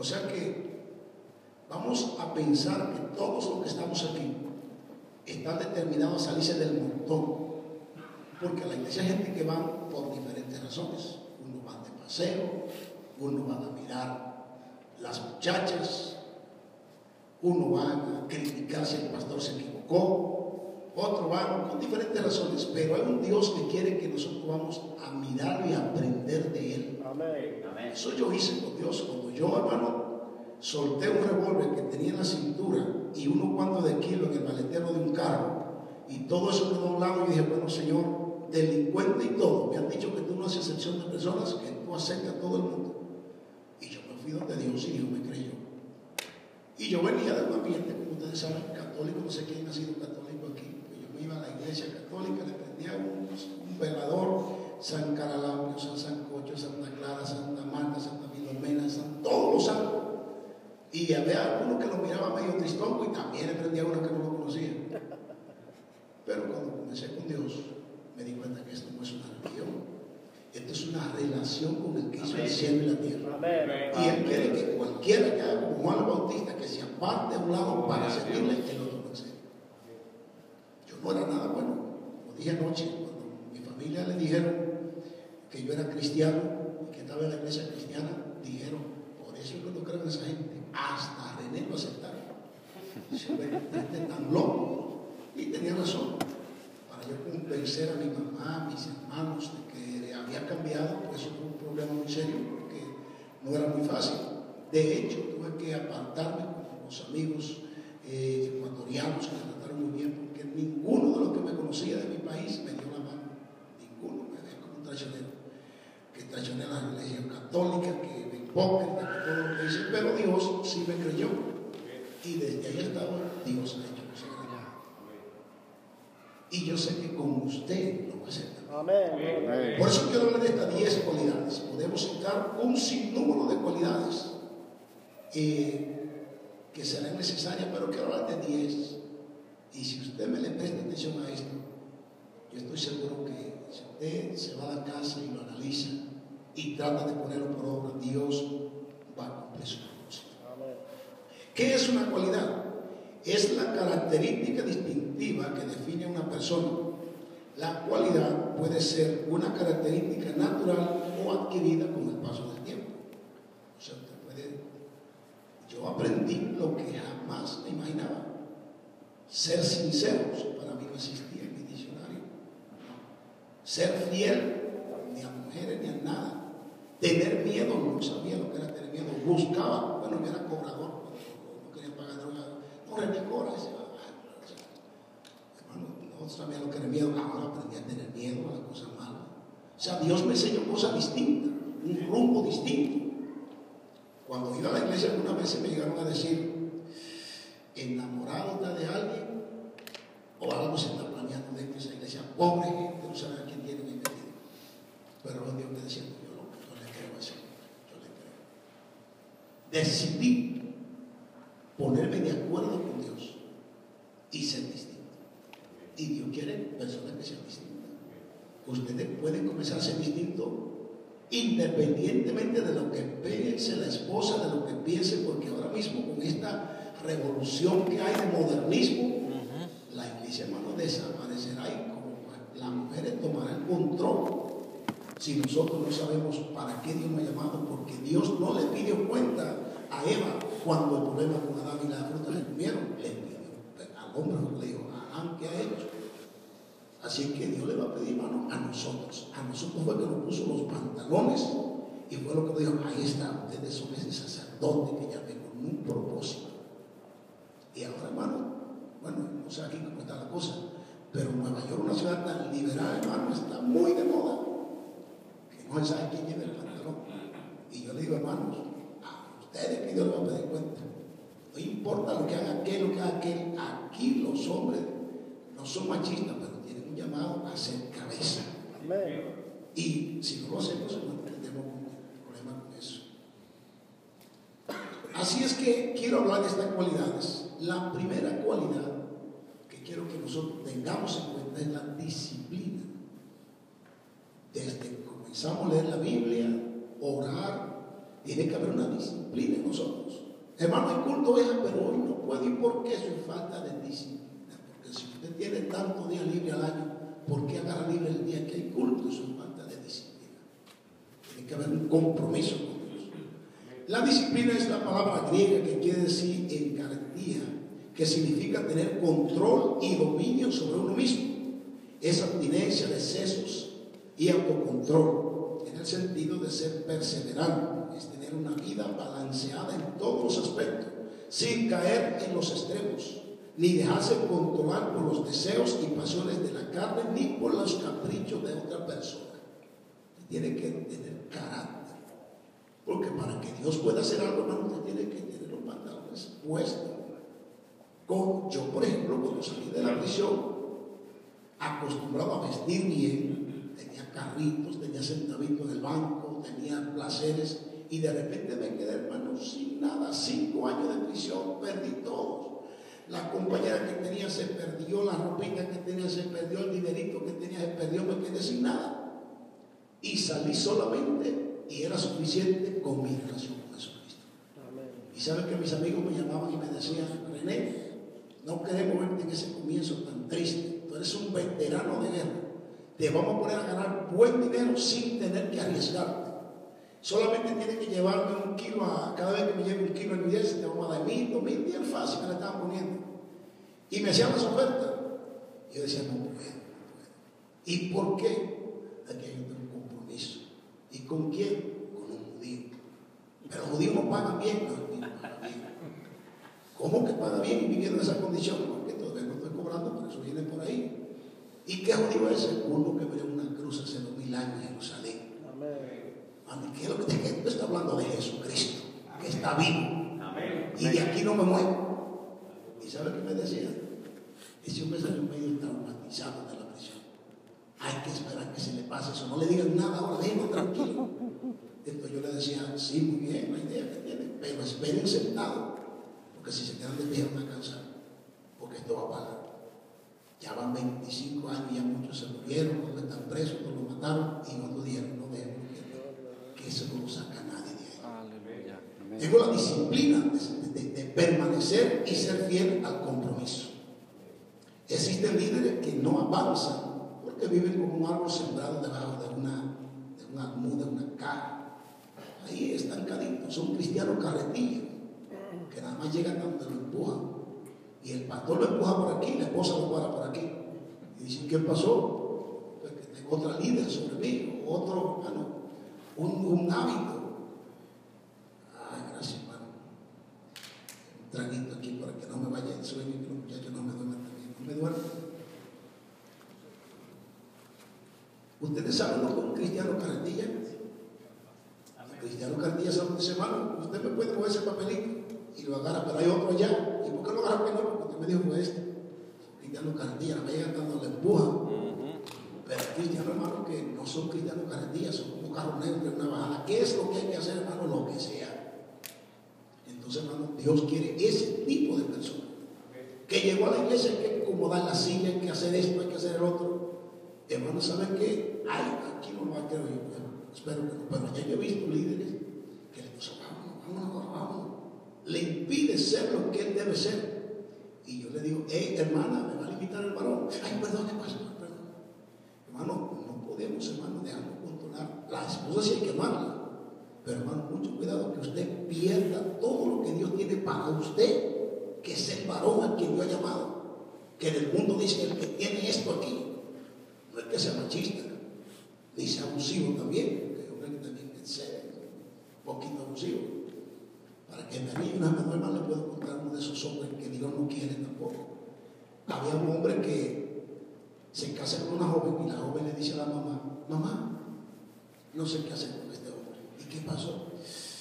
O sea que vamos a pensar que todos los que estamos aquí están determinados a salirse del montón. Porque a la iglesia hay gente que van por diferentes razones. Uno va de paseo, uno va a mirar las muchachas, uno va a criticar si el pastor se equivocó, otro va con diferentes razones, pero hay un Dios que quiere que nosotros vamos a mirar y aprender de Él. Eso yo hice con Dios. Cuando yo, hermano, solté un revólver que tenía en la cintura y unos cuantos de kilos en el maletero de un carro y todo eso quedó a un lado y dije, bueno Señor, delincuente y todo, me han dicho que tú no haces excepción de personas, que tú aceptas a todo el mundo. Y yo me fui donde Dios y Dios me creyó. Y yo venía de un ambiente, como ustedes saben, católico, no sé quién ha sido católico iba a la iglesia católica, le prendía un, un velador, San Caralampio, San Sancocho, Santa Clara, Santa Marta, Santa Filomena, San, todos los santos y había algunos que lo miraba medio tristongo y también le prendía uno que no lo conocía. Pero cuando comencé con Dios, me di cuenta que esto no es una religión. Esto es una relación con el que hizo el cielo y la tierra. Y Él quiere que cualquiera que haga como Juan Bautista, que se aparte a un lado para servirle, sea. Yo no era nada bueno. Como dije anoche, cuando mi familia le dijeron que yo era cristiano y que estaba en la iglesia cristiana, dijeron, por eso es que no creo en esa gente hasta René lo aceptaron. Se ve tan loco. Y tenía razón. Para yo convencer a mi mamá, a mis hermanos, de que había cambiado, pues eso fue un problema muy serio, porque no era muy fácil. De hecho, tuve que apartarme con los amigos eh, ecuatorianos que me trataron muy bien, porque ninguno de los que me conocía de mi país me dio la mano. Ninguno me veía como un traicionero. Que traicioné a la religión católica, que hipócrita, que todo lo que dice, pero Dios sí me creyó. Y desde ahí estaba, Dios ha hecho cosas Y yo sé que con usted lo va a hacer. Amén. Por eso quiero hablar de estas 10 cualidades. Podemos citar un sinnúmero de cualidades eh, que serán necesarias, pero quiero hablar de 10. Y si usted me le presta atención a esto, yo estoy seguro que si usted se va a la casa y lo analiza, y trata de ponerlo por obra, Dios va a cumplir su propósito. ¿Qué es una cualidad? Es la característica distintiva que define a una persona. La cualidad puede ser una característica natural o adquirida con el paso del tiempo. O sea, usted puede... Yo aprendí lo que jamás me imaginaba. Ser sinceros, para mí no existía. Ser fiel, ni a mujeres ni a nada Tener miedo, no sabía lo que era tener miedo. Buscaba, bueno, yo era cobrador, no quería pagar droga. No, René cobra. Hermano, no sabía lo que era miedo. Ahora aprendí a tener miedo a las cosas malas. O sea, Dios me enseñó cosas distintas, un rumbo distinto. Cuando iba a la iglesia alguna vez me llegaron a decir, enamorado de alguien o algo se está planeando dentro de esa iglesia. Pobre gente, no sabe a quién tienen ahí metido. Pero Dios está diciendo, yo, lo, yo le creo a ese yo le creo. Decidí ponerme de acuerdo con Dios y ser distinto. Y Dios quiere personas que sean distintas. Ustedes pueden comenzar a ser distintos independientemente de lo que piense la esposa, de lo que piense, porque ahora mismo con esta revolución que hay de modernismo, la iglesia, hermano, desaparecerá y como las mujeres tomarán control. Si nosotros no sabemos para qué Dios me ha llamado, porque Dios no le pidió cuenta a Eva cuando el problema con Adán y la fruta le comieron, le pidió al hombre, le dijo Adán que a ellos. Así que Dios le va a pedir mano a nosotros. A nosotros fue que nos puso los pantalones y fue lo que dijo, ahí está, ustedes son ese sacerdote que ya con un propósito. Y ahora, hermano, bueno, no sé aquí cómo está la cosa, pero Nueva York, una ciudad tan liberal, hermano, está muy de moda, se sabe quién lleva el pantalón. Y yo le digo, hermanos, a ustedes que Dios les va a pedir cuenta. No importa lo que haga aquel, lo que haga aquel, aquí los hombres no son machistas, pero tienen un llamado a ser cabeza. Y si no lo hacemos, no tenemos problema con eso. Así es que quiero hablar de estas cualidades. La primera cualidad que quiero que nosotros tengamos en cuenta es la disciplina. Desde a leer la Biblia, orar, tiene que haber una disciplina en nosotros. Hermano, hay culto oveja, pero hoy no puedo. ¿Y por qué es falta de disciplina? Porque si usted tiene tantos días libres al año, ¿por qué agarra libre el día que hay culto? Eso es falta de disciplina. Tiene que haber un compromiso con Dios. La disciplina es la palabra griega que quiere decir encartía, que significa tener control y dominio sobre uno mismo. Es abstinencia de excesos y autocontrol, en el sentido de ser perseverante, es tener una vida balanceada en todos los aspectos, sin caer en los extremos, ni dejarse controlar por los deseos y pasiones de la carne, ni por los caprichos de otra persona. Tiene que tener carácter. Porque para que Dios pueda hacer algo, hermano, usted tiene que tener los pantalones puestos. Yo, por ejemplo, cuando salí de la prisión, acostumbrado a vestir bien, tenía carritos, tenía centavitos en el banco, tenía placeres, y de repente me quedé, hermano, sin nada. Cinco años de prisión, perdí todo. La compañera que tenía se perdió, la ropita que tenía se perdió, el dinerito que tenía se perdió, me quedé sin nada. Y salí solamente y era suficiente con mi relación con Jesucristo. Y sabe que mis amigos me llamaban y me decían, René, no queremos verte en ese comienzo tan triste. Tú eres un veterano de guerra. Te vamos a poner a ganar buen dinero sin tener que arriesgarte. Solamente tienes que llevarme un kilo a, cada vez que me lleve un kilo en mi te vamos a dar mil, dos mil, bien fácil me la estaban poniendo. Y me hacían las ofertas. Y yo decía, no puedo, no puedo. ¿Y por qué? Aquí hay un compromiso. ¿Y con quién? Con un judío. Pero los judíos no pagan bien, no, no pagan bien. ¿Cómo que paga bien y viviendo en esa condición? Porque todavía no estoy cobrando, pero eso viene por ahí. ¿Y qué judío es ese? Uno que ve una cruz hace dos mil años en Jerusalén. Amén. ¿Qué es lo que te que está hablando de Jesucristo? Que está vivo. Amén. Y de aquí no me muevo. ¿Y sabe qué me decía? Ese hombre salió medio traumatizado de la prisión. Hay que esperar que se le pase eso. No le digan nada ahora, déjenlo tranquilo. Entonces yo le decía, sí, muy bien, la idea que tienen, pero esperen sentado. Porque si se quedan de pie van a cansar. Porque esto va a parar. Ya van 25 años, ya muchos se murieron, otros están presos, otros lo mataron y otros dijeron, no deben, que eso no lo saca nadie de ahí. Tengo la disciplina de, de- de permanecer y ser fiel al compromiso. Existen líderes que no avanzan porque viven como un árbol sembrado debajo de una, de una muda, de una caja. Ahí estancaditos. Son cristianos carretillas que nada más llegan donde lo empujan. Y el pastor lo empuja por aquí, la esposa lo para por aquí. Y dicen, ¿qué pasó? Pues que tengo otra líder sobre mí, otro, ah, no, un, un hábito. Ay, gracias, hermano. Un traguito aquí para que no me vaya el sueño y que los muchachos no me duerman también. No me duerman. ¿Ustedes saben lo que un cristiano carretilla? El cristiano carretilla sabe dice, hermano, usted me puede mover ese papelito. y lo agarra, pero hay otro allá. ¿Y por qué lo agarra que no? Porque usted me dijo este. Cristiano carretilla, la vaya dando la empuja. Pero cristianos, hermano, que no son cristianos carretilla, son como carros negros de una bajada. ¿Qué es lo que hay que hacer, hermano? Lo que sea. Entonces, hermano, Dios quiere ese tipo de personas. Que llegó a la iglesia, hay que acomodar la silla, hay que hacer esto, hay que hacer el otro. Hermano, ¿saben qué? Ay, aquí no lo va a creer yo. Bueno, espero que no. Pero ya yo he visto líderes que le dicen, vámonos, vámonos, vámonos. Le impide ser lo que él debe ser. Y yo le digo, hey, hermana, me va a limitar el varón. Ay, perdón, ¿qué pasa? Perdón. Hermano, no podemos, hermano, dejarlo controlar. La esposa sí hay que amarla. Pero hermano, mucho cuidado que usted pierda todo lo que Dios tiene para usted, que es el varón al que Dios ha llamado. Que en el mundo dice el que tiene esto aquí. No es que sea machista, ni sea abusivo también, que hombre que también es un poquito abusivo. Para que me anime una hermana le puedo contar uno de esos no quiere tampoco. Había un hombre que se casa con una joven y la joven le dice a la mamá, mamá, no sé qué hacer con este hombre. ¿Y qué pasó?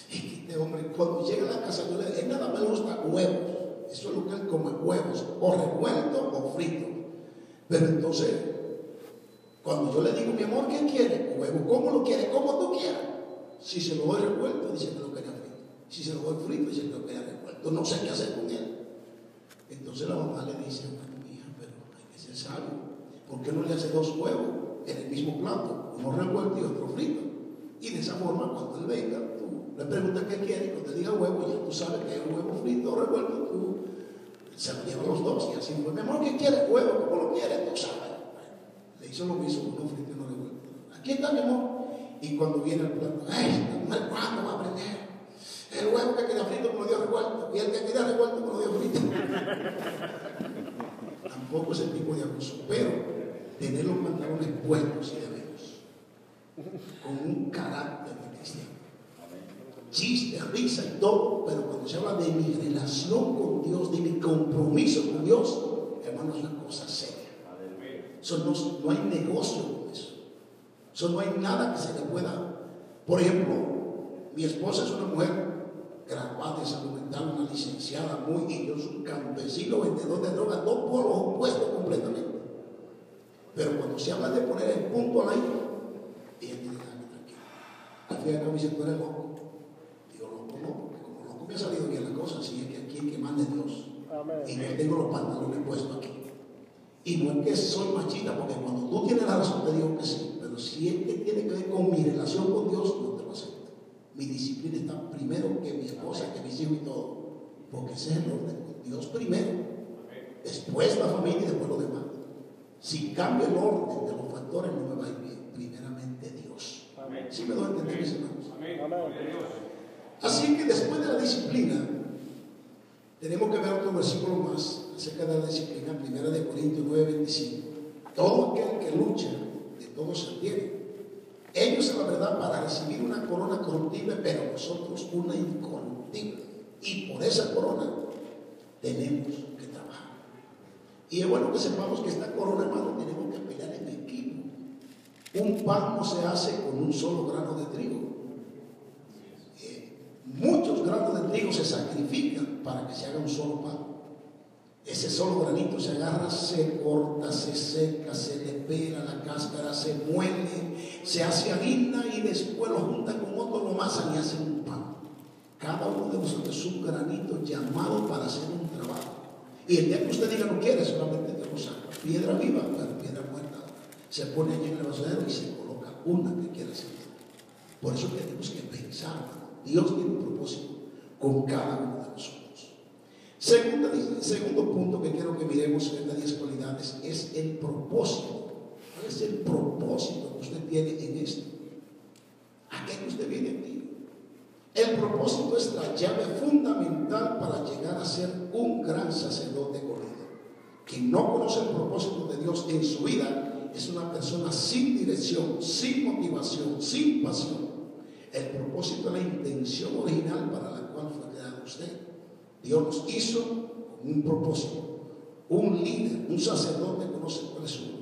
Que este hombre cuando llega a la casa, yo le, él nada más gusta huevos. Eso es lo que él come, huevos, o revuelto o frito. Pero entonces, cuando yo le digo, mi amor, ¿qué quiere? Huevo, ¿cómo lo quiere? Como tú quieras. Si se lo doy revuelto, dice que lo quería frito. Si se lo doy frito, dice que lo quería revuelto. No sé qué hacer con él. Entonces la mamá le dice, bueno, hija, pero hay que ser sabio. ¿Por qué no le hace dos huevos en el mismo plato? Uno revuelto y otro frito. Y de esa forma, cuando él venga, tú le preguntas qué quiere y cuando te diga huevo, ya tú sabes que es un huevo frito o revuelto, tú se lo llevas los dos. Y así, pues, mi amor, ¿qué quiere? Huevo, ¿cómo lo quiere? Tú sabes. Le hizo lo mismo con un frito y no revuelto. Aquí está, mi amor. Y cuando viene el plato, ¡ay, cuándo va a aprender! El huevo que queda frito me lo dio revuelto. Y el que queda revuelto me lo dio frito. Tampoco ese tipo de abuso. Pero tener los pantalones puestos y debemos. Con un carácter de cristiano. Chiste, risa y todo. Pero cuando se habla de mi relación con Dios, de mi compromiso con Dios, hermano, es una cosa seria. Eso no, no hay negocio con eso. Eso no hay nada que se le pueda. Por ejemplo, mi esposa es una mujer graduada de salud mental, una licenciada muy, y yo soy un campesino vendedor de drogas, dos polos opuestos completamente. Pero cuando se habla de poner el punto al aire, ella tiene que darme tranquila. Al fin y al cabo dice, tú eres loco. Digo, loco no, porque como loco me ha salido bien la cosa, si es que aquí hay que mande Dios. Amén. Y yo tengo los pantalones puestos aquí. Y no es que soy machista, porque cuando tú tienes la razón te digo que sí, pero si es que tiene que ver con mi relación con Dios, no te lo acepto. Mi disciplina está primero que mi esposa, que mis hijos y todo, porque ese es el orden. Dios primero, después la familia y después lo demás. Si cambia el orden de los factores, no me va a ir bien. Primeramente Dios. ¿Sí me doy a entender, mis hermanos? Amén. Así que después de la disciplina, tenemos que ver otro versículo más acerca de la disciplina, primera de Corintios 9, 25. Todo aquel que lucha, de todo se adhiere. Ellos, a la verdad, para recibir una corona corruptible, pero nosotros una incorruptible. Y por esa corona tenemos que trabajar. Y es bueno que sepamos que esta corona, hermano, tenemos que pelear en equipo. Un pan no se hace con un solo grano de trigo. Eh, muchos granos de trigo se sacrifican para que se haga un solo pan. Ese solo granito se agarra, se corta, se seca, se le la cáscara, se muele, se hace harina y después lo junta con otro, lo masan y hacen un pan. Cada uno de nosotros es un granito llamado para hacer un trabajo. Y el día que usted diga no quiere, solamente Dios lo saca. Piedra viva, pero piedra muerta. Se pone allí en el basurero y se coloca una que quiere hacer. Por eso tenemos que pensar. Dios tiene un propósito con cada uno de nosotros. Segundo punto que quiero que miremos en estas 10 cualidades es el propósito. ¿Cuál es el propósito que usted tiene en esto? ¿A qué usted viene aquí? El propósito es la llave fundamental para llegar a ser un gran sacerdote corrido. Quien no conoce el propósito de Dios en su vida es una persona sin dirección, sin motivación, sin pasión. El propósito es la intención original para la cual fue creado usted. Dios nos hizo un propósito. Un líder, un sacerdote conoce cuál es su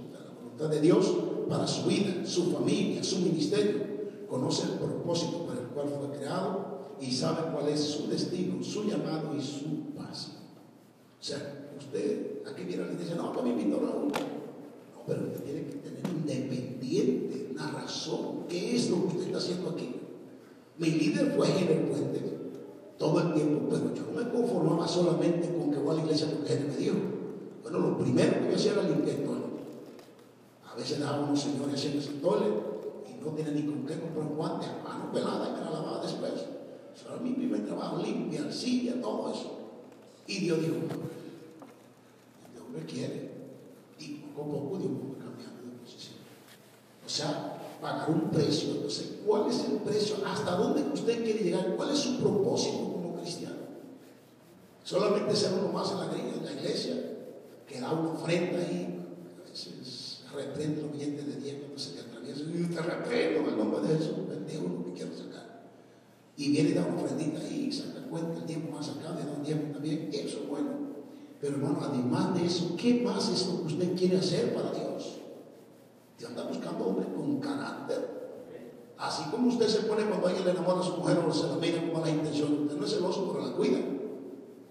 voluntad. La de Dios para su vida, su familia, su ministerio. Conoce el propósito para el cual fue creado y sabe cuál es su destino, su llamado y su pasión. O sea, usted aquí viene a la iglesia, no, que me invitó Raúl. No, pero usted tiene que tener independiente una razón. ¿Qué es lo que usted está haciendo aquí? Mi líder fue en el puente todo el tiempo, pero yo no me conformaba solamente con que voy a la iglesia porque él me dijo. Bueno, lo primero que yo hacía era limpiar veces daba unos señores haciendo ese tole y no tienen ni con qué comprar un guante a mano pelada me la lavaba después. Eso era mi primer trabajo, limpiar silla, todo eso. Y Dios dijo, Dios me quiere. Y poco a poco Dios va cambiando de posición. O sea, pagar un precio. Entonces, ¿cuál es el precio? ¿Hasta dónde usted quiere llegar? ¿Cuál es su propósito como cristiano? Solamente ser uno más en la, iglesia, que da una ofrenda ahí, a veces reprende los billetes de 10 cuando se le atraviesa, y te reprendo en el nombre de Jesús, bendigo lo que quiero sacar. Y viene y da una ofrendita ahí, saca cuenta el tiempo más sacado, y da un tiempo también, eso es bueno. Pero hermano, además de eso, ¿qué más es lo que usted quiere hacer para Dios? Dios anda buscando hombres con carácter. Así como usted se pone cuando alguien le enamora a su mujer o se la mira con mala intención, usted no es celoso, pero la cuida.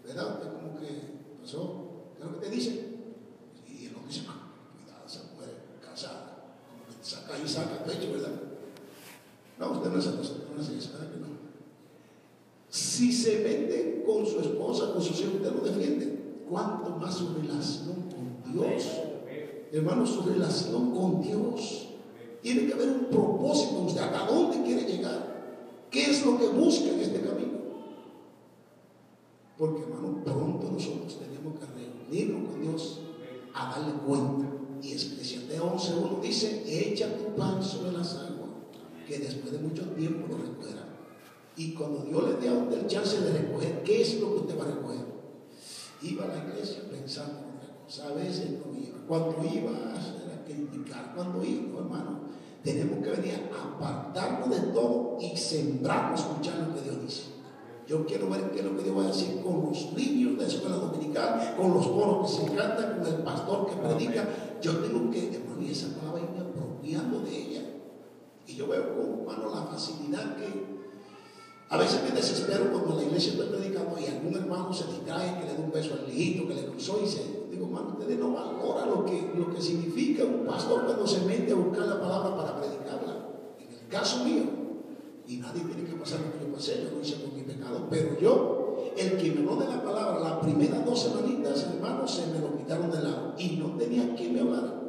¿Verdad? Usted como que pasó, ¿qué es lo que te dice? Y él no dice, ah, cuidado, esa mujer casada, saca pecho, ¿verdad? No, usted no es ¿verdad que no? Si se mete con su esposa, con su hijos, usted lo defiende. ¿Cuánto más su relación con Dios? Hermano, su relación con Dios. Tiene que haber un propósito usted, hasta dónde quiere llegar. ¿Qué es lo que busca en este camino? Porque, hermano, pronto nosotros tenemos que reunirnos con Dios a darle cuenta. Y Eclesiastes 11.1 dice, echa tu pan sobre las aguas, que después de mucho tiempo lo recogerá. Y cuando Dios le dé a usted el chance de recoger, ¿qué es lo que usted va a recoger? Iba a la iglesia pensando en otra cosa, a veces no iba. Cuando iba a criticar, cuando iba, hermano, tenemos que venir a apartarnos de todo y sembrarnos escuchar lo que Dios dice. Yo quiero ver qué es lo que Dios va a decir con los niños de la escuela dominical, con los coros que se cantan, con el pastor que predica. Yo tengo que, hermano, y esa palabra irme apropiando de ella. Y yo veo con, hermano, la facilidad que a veces me desespero cuando la iglesia estoy predicando y algún hermano se distrae, que le da un beso al hijito, que le cruzó y se. Digo, hermano, ustedes no valoran lo que, lo que significa un pastor cuando se mete a buscar la palabra para predicarla. En el caso mío, y nadie tiene que pasar lo que yo pasé, yo lo hice con mi pecado, pero yo, el que me habló de la palabra, las primeras dos semanitas, hermano, se me lo quitaron de lado y no tenía quien me hablar.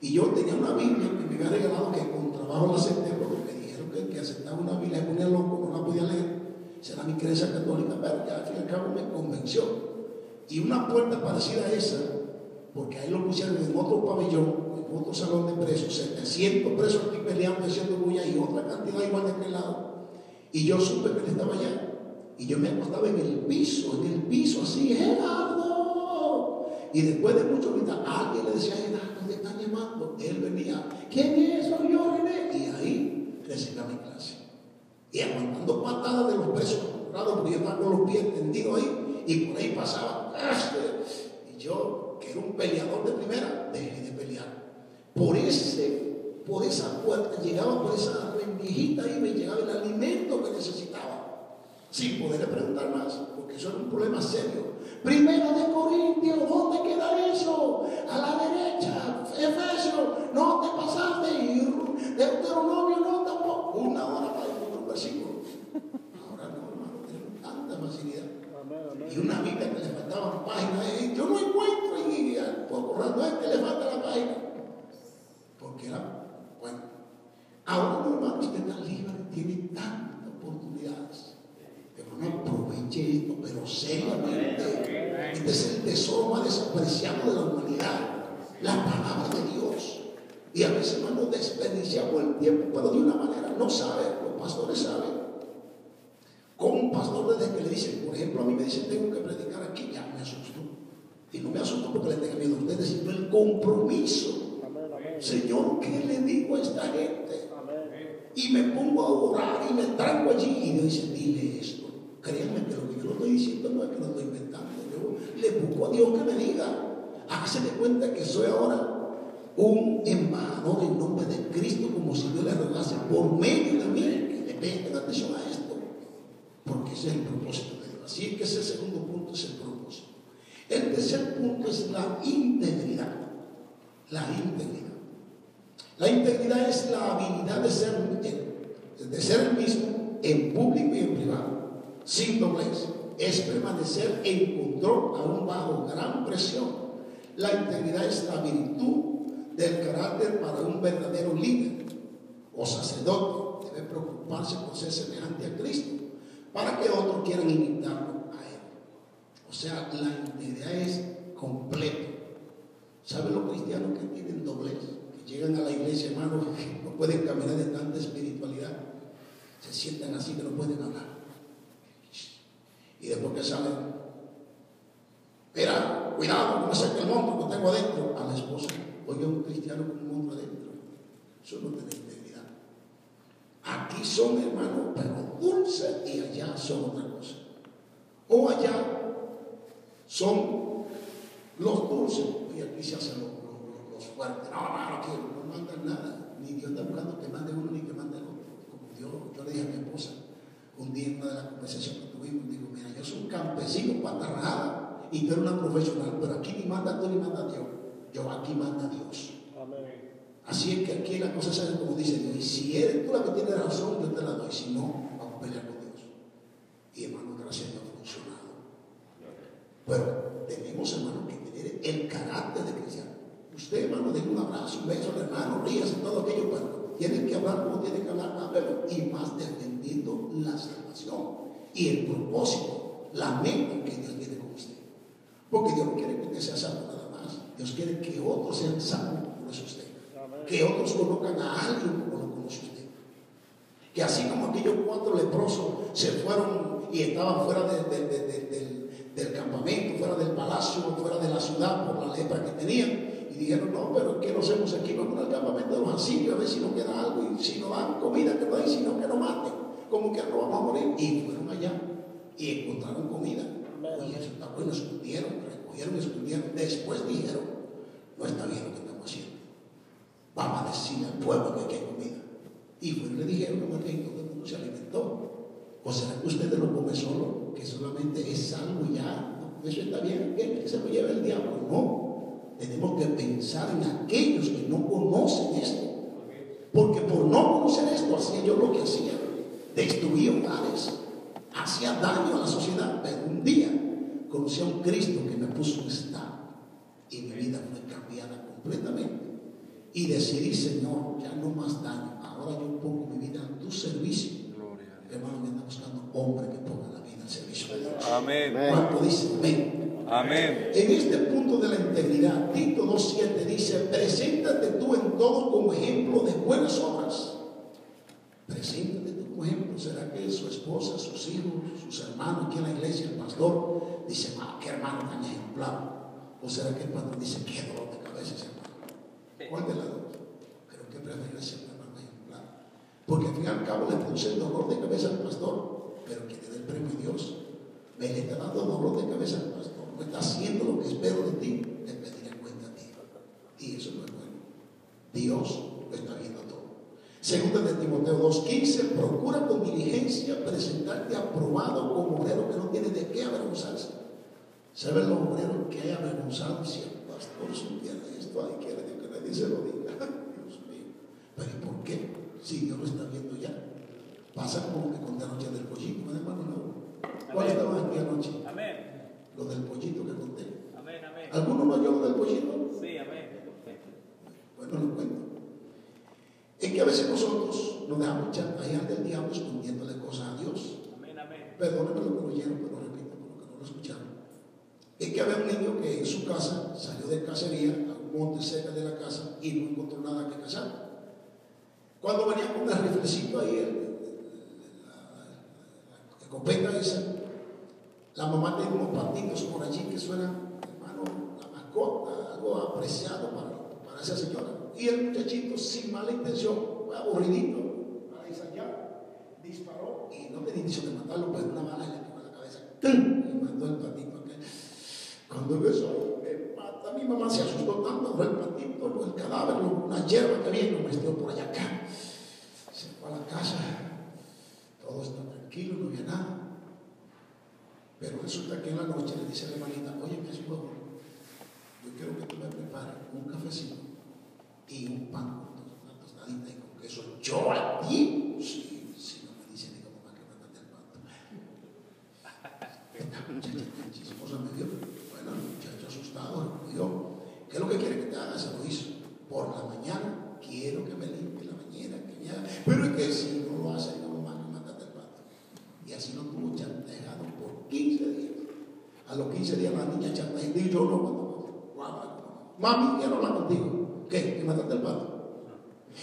Y yo tenía una Biblia que me había regalado que con trabajo la acepté porque me dijeron que, que aceptaba una Biblia, me ponía loco, no la podía leer. Será mi creencia católica, pero ya al fin y al cabo me convenció. Y una puerta parecida a esa, porque ahí lo pusieron en otro pabellón, en otro salón de presos, 700 presos aquí peleando, haciendo bulla y otra cantidad igual de aquel lado. Y yo supe que él estaba allá. Y yo me acostaba en el piso, en el piso, así, Gerardo. Y después de mucho gritar, alguien le decía, Gerardo, te están llamando. Él venía, ¿quién es? Soy yo, René. Y ahí recibía mi clase. Y aguantando patadas de los presos, porque yo estaba con los pies tendidos ahí. Y por ahí pasaba. Y yo, que era un peleador de primera, dejé de pelear. Por ese, por esa puerta, llegaba por esa rendijita y me llegaba el alimento que necesitaba sin poderle preguntar más, porque eso era un problema serio. Primero de Corintios, ¿dónde queda eso? A la derecha, Efesios, no te pasaste, y Deuteronomio, no tampoco. Una hora para ir un versículo. Ahora no, hermano, tenemos tanta facilidad. Y una Biblia que le faltaban páginas, y yo no encuentro, y, poco rato es que le falta la página. Porque era, bueno, ahora no, hermano, usted está libre, tiene tantas oportunidades no aproveche esto, pero seriamente. Este es el tesoro más despreciado de la humanidad, la palabra de Dios. Y a veces, hermano, desperdiciamos el tiempo, pero de una manera no sabe, los pastores saben. Como un pastor desde que le dicen, por ejemplo, a mí me dicen, tengo que predicar aquí, ya me asusto. Y no me asusto porque le tenga miedo a ustedes, sino el compromiso. Señor, ¿qué le digo a esta gente? Y me pongo a orar y me traigo allí y Dios dice, dile esto. Créanme que lo que yo lo estoy diciendo no es que lo estoy inventando. Yo le busco a Dios que me diga. Hágase de cuenta que soy ahora un embajador en nombre de Cristo, como si Dios le rogase por medio de mí que le presten atención a esto. porque ese es el propósito de Dios. Así que ese segundo punto es el propósito. El tercer punto es la integridad. La integridad. La integridad es la habilidad de ser, de ser el mismo en público y en privado, sin doblez. Es permanecer en control aún bajo gran presión. La integridad es la virtud del carácter para un verdadero líder o sacerdote. Debe preocuparse por ser semejante a Cristo para que otros quieran imitarlo a Él. O sea, la integridad es completa. ¿Saben los cristianos que tienen doblez? Que llegan a la iglesia, hermano, no pueden caminar de tanta espiritualidad. Se sientan así que no pueden hablar. Y después que salen, mira, cuidado, no me saque el monstruo que tengo adentro. A la esposa, oye, un cristiano con un monstruo adentro. Eso no tiene integridad. Aquí son, hermanos, pero dulces y allá son otra cosa. O allá son los dulces y aquí se hacen los, fuertes. No, no, no quiero, no mandan nada. Ni Dios está buscando que mande uno ni que mande otro. Como Dios, yo le dije a mi esposa un día en una de las conversaciones que tuvimos, digo, mira, yo soy un campesino patarrajada y tú eres una profesional, pero aquí ni manda tú ni manda Dios. Yo aquí manda Dios. Así es que aquí la cosa es como dice Dios. Y si eres tú la que tiene razón, yo te la doy. Si no, vamos a pelear con Dios. Y hermano, gracias no ha funcionado. Pero tenemos, hermano, que tener el carácter de cristiano. Usted, hermano, denle un abrazo, un beso al hermano, ríase, todo aquello, pero tiene que hablar como tiene que hablar, háblelo. Y más defendiendo la salvación y el propósito, la meta que Dios tiene con usted. Porque Dios no quiere que usted sea salvo nada más. Dios quiere que otros sean salvos como es usted. Que otros conozcan a alguien como lo conoce usted. Que así como aquellos cuatro leprosos se fueron y estaban fuera de, de, de, del, del campamento, fuera del palacio, fuera de la ciudad por la lepra que tenían. Y dijeron, no, pero ¿qué nos hacemos aquí? Vamos al campamento de los asirios a ver si nos queda algo. Y si nos dan comida, que no hay, sino que nos maten. Como que no vamos a morir. Y fueron allá y encontraron comida. Y eso está bueno, escondieron, recogieron, escondieron. Después dijeron, no está bien lo que estamos haciendo. Vamos a decirle al pueblo que hay comida. Y fueron le dijeron, como que todo el mundo se alimentó. ¿O será que ustedes lo comen solo? Que solamente es algo ya. Eso está bien, que se lo lleve el diablo. No. Tenemos que pensar en aquellos que no conocen esto. Porque por no conocer esto, hacía yo lo que hacía. Destruía hogares, hacía daño a la sociedad. Pero un día conocí a un Cristo que me puso un estado. Y mi vida fue cambiada completamente. Y decidí, Señor, ya no más daño. Ahora yo pongo mi vida a tu servicio. Hermano, me anda buscando hombre que ponga la vida al servicio de Dios. Amén. ¿Cuánto dice amén? Amén. En este punto de la integridad, Tito 2.7 dice, preséntate tú en todo como ejemplo de buenas obras. Preséntate tú como ejemplo. ¿Será que su esposa, sus hijos, sus hermanos aquí en la iglesia, el pastor, dice, ah, qué hermano tan ejemplar? ¿O será que el pastor dice, qué dolor de cabeza ese hermano? ¿Cuál de las dos? Creo que prefiero ese hermano ejemplar. Porque al fin y al cabo le puse el dolor de cabeza al pastor, pero que te dé el premio Dios. Me le está dando dolor de cabeza al pastor no está haciendo lo que espero de ti, te pediré cuenta a ti. Y eso no es bueno. Dios lo está viendo todo. Segunda de Timoteo 2.15, procura con diligencia presentarte aprobado como obrero que no tiene de qué avergonzarse. ¿Saben los obreros que hay avergonzados? Si el pastor supiera esto, ay, quiere que nadie se lo diga. Dios mío. Pero ¿y por qué? Si Dios lo está viendo ya. Pasa como que con la noche del pollito, ¿no, hermano? No. ¿Cuál estaban aquí anoche? Amén. Lo del pollito que conté. Amén, amén. ¿Alguno no oyó lo del pollito? Sí, amén. Bueno, lo cuento. Es que a veces nosotros nos dejamos chantajear del diablo escondiéndole cosas a Dios. Amén, amén. Perdónenme lo que lo oyeron, pero repito, por lo que no lo escucharon. Es que había un niño que en su casa salió de cacería a un monte cerca de la casa y no encontró nada que cazar. Cuando venía con el riflecito ahí, el, la, la, la escopeta esa, la mamá tiene unos patitos por allí que suenan, hermano, la mascota, algo apreciado para, para esa señora. Y el muchachito, sin mala intención, fue aburridito, para ensayar, disparó y no tenía intención de matarlo, pues una bala le pegó la cabeza. ¡Tum! Y mandó el patito aquel. Cuando vio eso, me mata. Mi mamá se asustó tanto, el patito, el cadáver, una hierba que había lo metió por allá acá. Se fue a la casa, todo está tranquilo, no había nada. Pero resulta que en la noche le dice a la hermanita, oye, me hace favor, yo quiero que tú me prepares un cafecito y un pan con una tostadita y con queso. Yo a ti, sí, sí, no me dice ni va que mandarte el pato. Esta muchacha tan chismosa me dio, bueno, el muchacho asustado, yo, ¿qué es lo que quiere que te haga? Se lo hizo. Por la mañana quiero que me limpie la bañera, que me haga. Pero es que si no lo hace, no va que mandarte el pato. Y así no tuvo chantajeado por 15 días. A los 15 días la niña chantajeó y yo no cuando Mami, quiero hablar contigo. ¿Qué? ¿Que mataste el pato?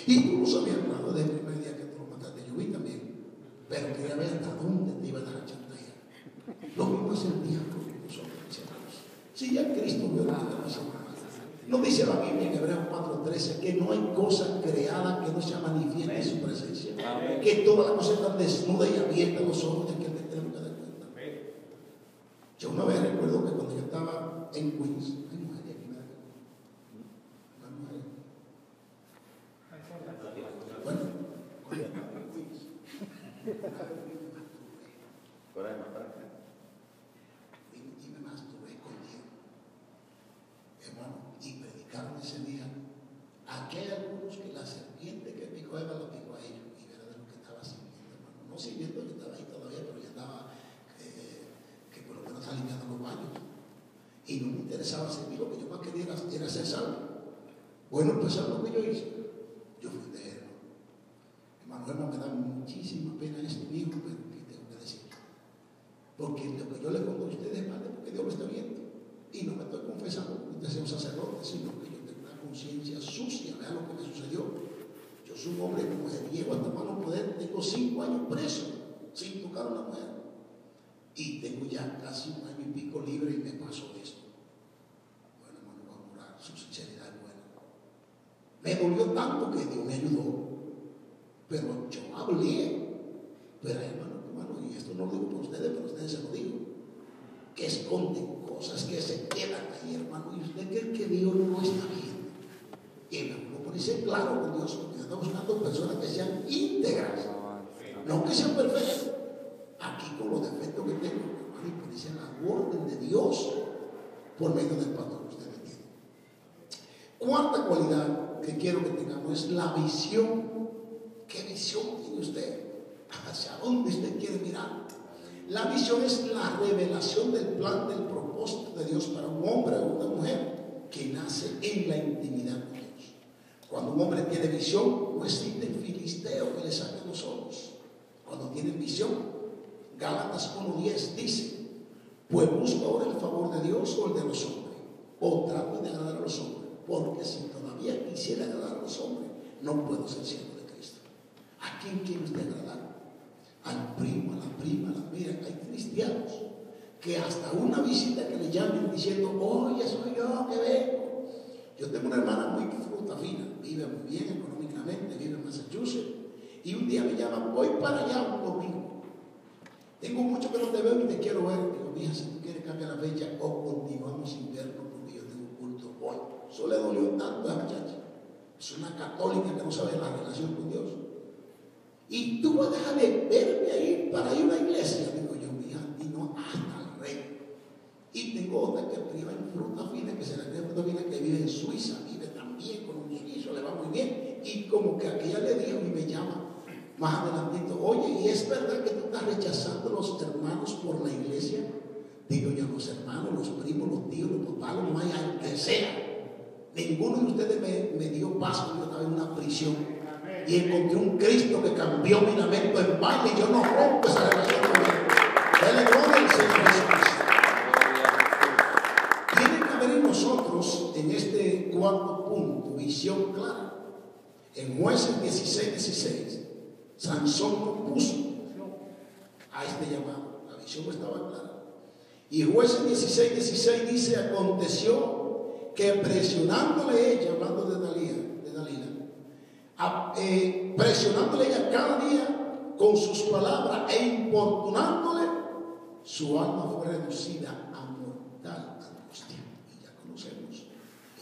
Y tú no sabías nada del primer día que tú lo mataste. Yo vi también. Pero quería ver hasta dónde te iba a dar chantaje. Lo mismo es el diablo con nosotros, mis hermanos. Si ya Cristo vio haciendo. No dice la Biblia en Hebreos 4:13 que no hay cosa creada que no sea manifiesta en su presencia. Que todas las cosas están desnudas y abiertas a los ojos de que tenemos que dar cuenta. Yo una vez recuerdo que cuando yo estaba en Queens, hay mujeres aquí, ¿verdad? No hay mujeres. Bueno, cuando yo estaba en Queens, una vez fui y me masturbé. Por ahí, más para acá. Y y me masturbé escondido. Hermano, y predicaron ese día. Aquí hay algunos que la serpiente que picó a Eva lo picó a ellos. Y era de lo que estaba sirviendo, hermano. No sirviendo, yo estaba ahí todavía, pero ya estaba, eh, que por lo menos estaba limpiando los baños. Y no me interesaba servir, lo que yo más quería era, era ser salvo. Bueno, pues ¿sabes lo que yo hice? Yo fui de hermano. Hermano, hermano, me da muchísima pena esto, hijo, pero ¿qué tengo que decir? Porque lo que yo le conto a ustedes es malo, porque Dios lo está viendo. Y no me estoy confesando porque usted sea un sacerdote, sino que yo tengo una conciencia sucia. Vean lo que me sucedió. Yo soy un hombre mujeriego hasta malo poder. Tengo cinco años preso sin tocar a una mujer. Y tengo ya casi un año y pico libre y me pasó esto. Bueno, hermano, voy a orar. Su sinceridad es buena. Tanto que Dios me ayudó. Pero yo hablé. Pero hermano, hermano, y esto no lo digo por ustedes, pero ustedes se lo digo. Que esconden cosas que se quedan ahí, hermano. Y usted cree que Dios no está viendo. Y me lo ponerse claro con Dios, porque estamos buscando personas que sean íntegras, no que sean perfectas. Aquí con los defectos que tengo, hermano, y la orden de Dios por medio del pastor. Usted me entiende. Cuarta cualidad que quiero que tengamos es la visión. ¿Qué visión tiene usted? ¿Hacia dónde usted quiere mirar? La visión es la revelación del plan, del propósito de Dios para un hombre o una mujer que nace en la intimidad con Dios. Cuando un hombre tiene visión, no existe el filisteo que le saque los ojos. Cuando tiene visión, Gálatas 1.10 dice, pues busco ahora el favor de Dios o el de los hombres, o trato de agradar a los hombres, porque si todavía quisiera agradar a los hombres, no puedo ser siervo de Cristo. ¿A quién quiere usted agradar? al primo, a la prima, a la mira, hay cristianos que hasta una visita que le llamen diciendo, oye, soy yo que vengo. Yo tengo una hermana muy fruta fina, vive muy bien económicamente, vive en Massachusetts, y un día me llama, voy para allá un domingo. Tengo mucho que no te veo y te quiero ver. Digo, mija, si tú quieres cambiar la fecha o continuamos sin vernos porque yo tengo un culto hoy. Eso le dolió tanto a la muchacha. Es una católica que no sabe la relación con Dios. Y tú vas a dejar de verme ahí para ir a la iglesia. Digo yo, mija, y no hasta el rey. Y tengo otra que priva en fruta fina, que se la cree fruta fina, que vive en Suiza, vive también con un suizo, le va muy bien. Y como que aquella le dijo y me llama más adelantito, oye, ¿y es verdad que tú estás rechazando a los hermanos por la iglesia? Digo yo, los hermanos, los primos, los tíos, los papás, los mamás, que sea. Ninguno de ustedes me, me dio paz cuando yo estaba en una prisión y encontré un Cristo que cambió mi lamento en baile y yo no rompo esa relación con él. Dale gloria al Señor Jesús. Tiene que haber en nosotros, en este cuarto punto, visión clara. En jueces 16, 16, Sansón propuso a este llamado. La visión estaba clara. Y jueces 16, 16 dice, aconteció que presionándole ella, hablando de Dalila, de Dalila, a- eh, presionándole ella cada día con sus palabras e importunándole, su alma fue reducida a mortal angustia. Y ya conocemos.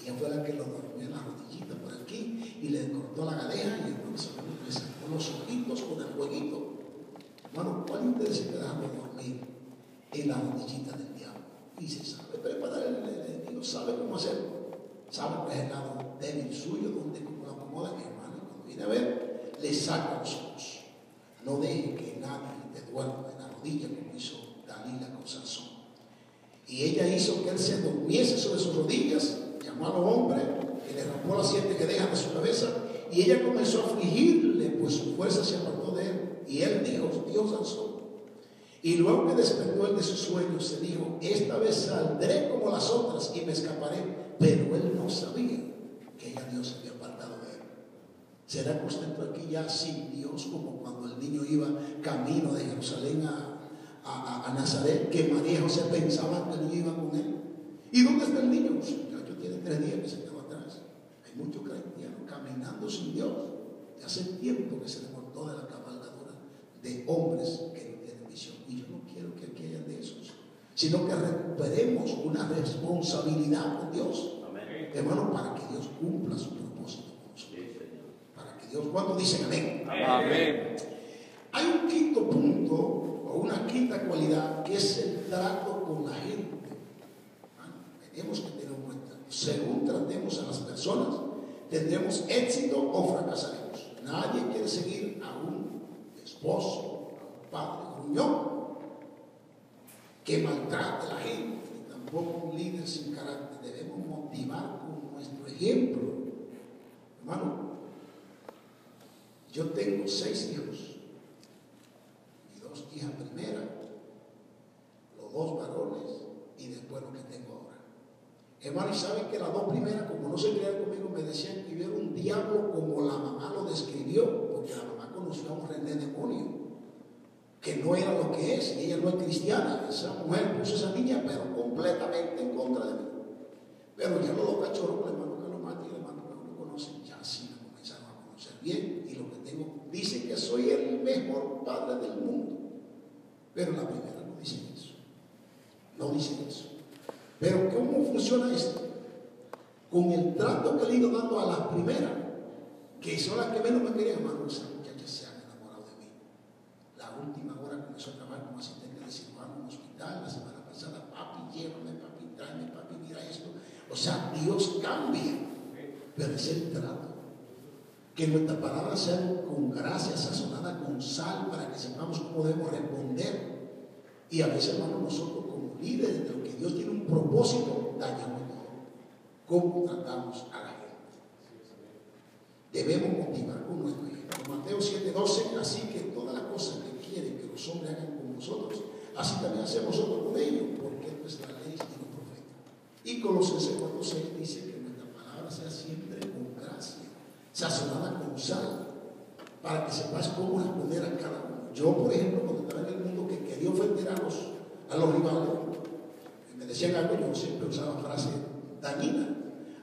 Ella fue la que lo dormió en la rodillita por aquí y le cortó la gadeja y le sacó los ojitos con el jueguito. Hermano, ¿cuál ustedes se quedaron a dormir en la rodillita del diablo. Y se sabe preparar el sabe cómo hacerlo. Sabe cuál es el lado débil suyo, donde como lo acomoda mi hermano. Cuando viene a ver, le saca los ojos. No deje que nadie te duerma en la rodilla como hizo Dalila con Sansón. Y ella hizo que él se durmiese sobre sus rodillas, llamó a los hombres, que le raspó las siete que dejan de su cabeza, y ella comenzó a afligirle, pues su fuerza se apartó de él. Y él dijo, Dios Sansón. Y luego que despertó él de su sueño, se dijo, esta vez saldré como las otras y me escaparé. Pero él no sabía que ella Dios se había apartado de él. ¿Será que aquí ya sin Dios, como cuando el niño iba camino de Jerusalén a, a, Nazaret, que María José pensaban que niño iba con él? ¿Y dónde está el niño? Pues muchacho tiene tres días que se quedó atrás. Hay muchos cristianos caminando sin Dios. Y hace tiempo que se desmontó de la cabalgadura de hombres que no tienen visión. Y yo no quiero que aquí hayan de esos, sino que recuperemos una responsabilidad con Dios. Hermano, para que Dios cumpla su propósito con nosotros. Para que Dios, cuando dicen amén? Amén. Hay un quinto punto o una quinta cualidad que es el trato con la gente. tenemos que tener en cuenta. Según tratemos a las personas, tendremos éxito o fracasaremos. Nadie quiere seguir a un esposo, a un padre gruñón que maltrate a la gente, tampoco un líder sin carácter. Debemos motivar con nuestro ejemplo. Hermano, yo tengo seis hijos y dos hijas primera, los dos varones y después lo que tengo ahora. Hermano, y saben que las dos primeras, como no se creían conmigo, me decían que yo un diablo como la mamá lo describió, porque la mamá conoció a un rey de demonio, que no era lo que es, y ella no es cristiana. Esa mujer puso esa niña, pero completamente en contra de mí. Pero ya los dos cachorros, hermano que lo mate y el hermano que lo conocen, ya sí me comenzaron a conocer bien, y lo que tengo, dicen que soy el mejor padre del mundo. Pero la primera no dice eso. No dice eso. Pero ¿cómo funciona esto? Con el trato que le he ido dando a las primeras, que son las que menos me querían, hermano, esas muchachas se han enamorado de mí. La última hora comenzó a trabajar como asistente de cirujano la semana pasada, papi, llévame, papi, tráeme, papi, mira esto. O sea, Dios cambia, pero es el trato. Que nuestra palabra sea con gracia, sazonada con sal, para que sepamos cómo debemos responder. Y a veces, hermano, nosotros como líderes de lo que Dios tiene un propósito, dañamos todo. ¿Cómo tratamos a la gente? Debemos motivar con nuestro ejemplo. Mateo 7:12, así que todas las cosas que quieren que los hombres hagan con nosotros, así también hacemos nosotros con ellos, porque la ley y los profetas. Y Colosenses 4:6 dice que nuestra palabra sea siempre con gracia, sazonada con sal, para que sepas cómo responder a cada uno. Yo, por ejemplo, cuando estaba en el mundo que quería ofender a los, a los rivales, me decían algo, yo siempre usaba frase dañina.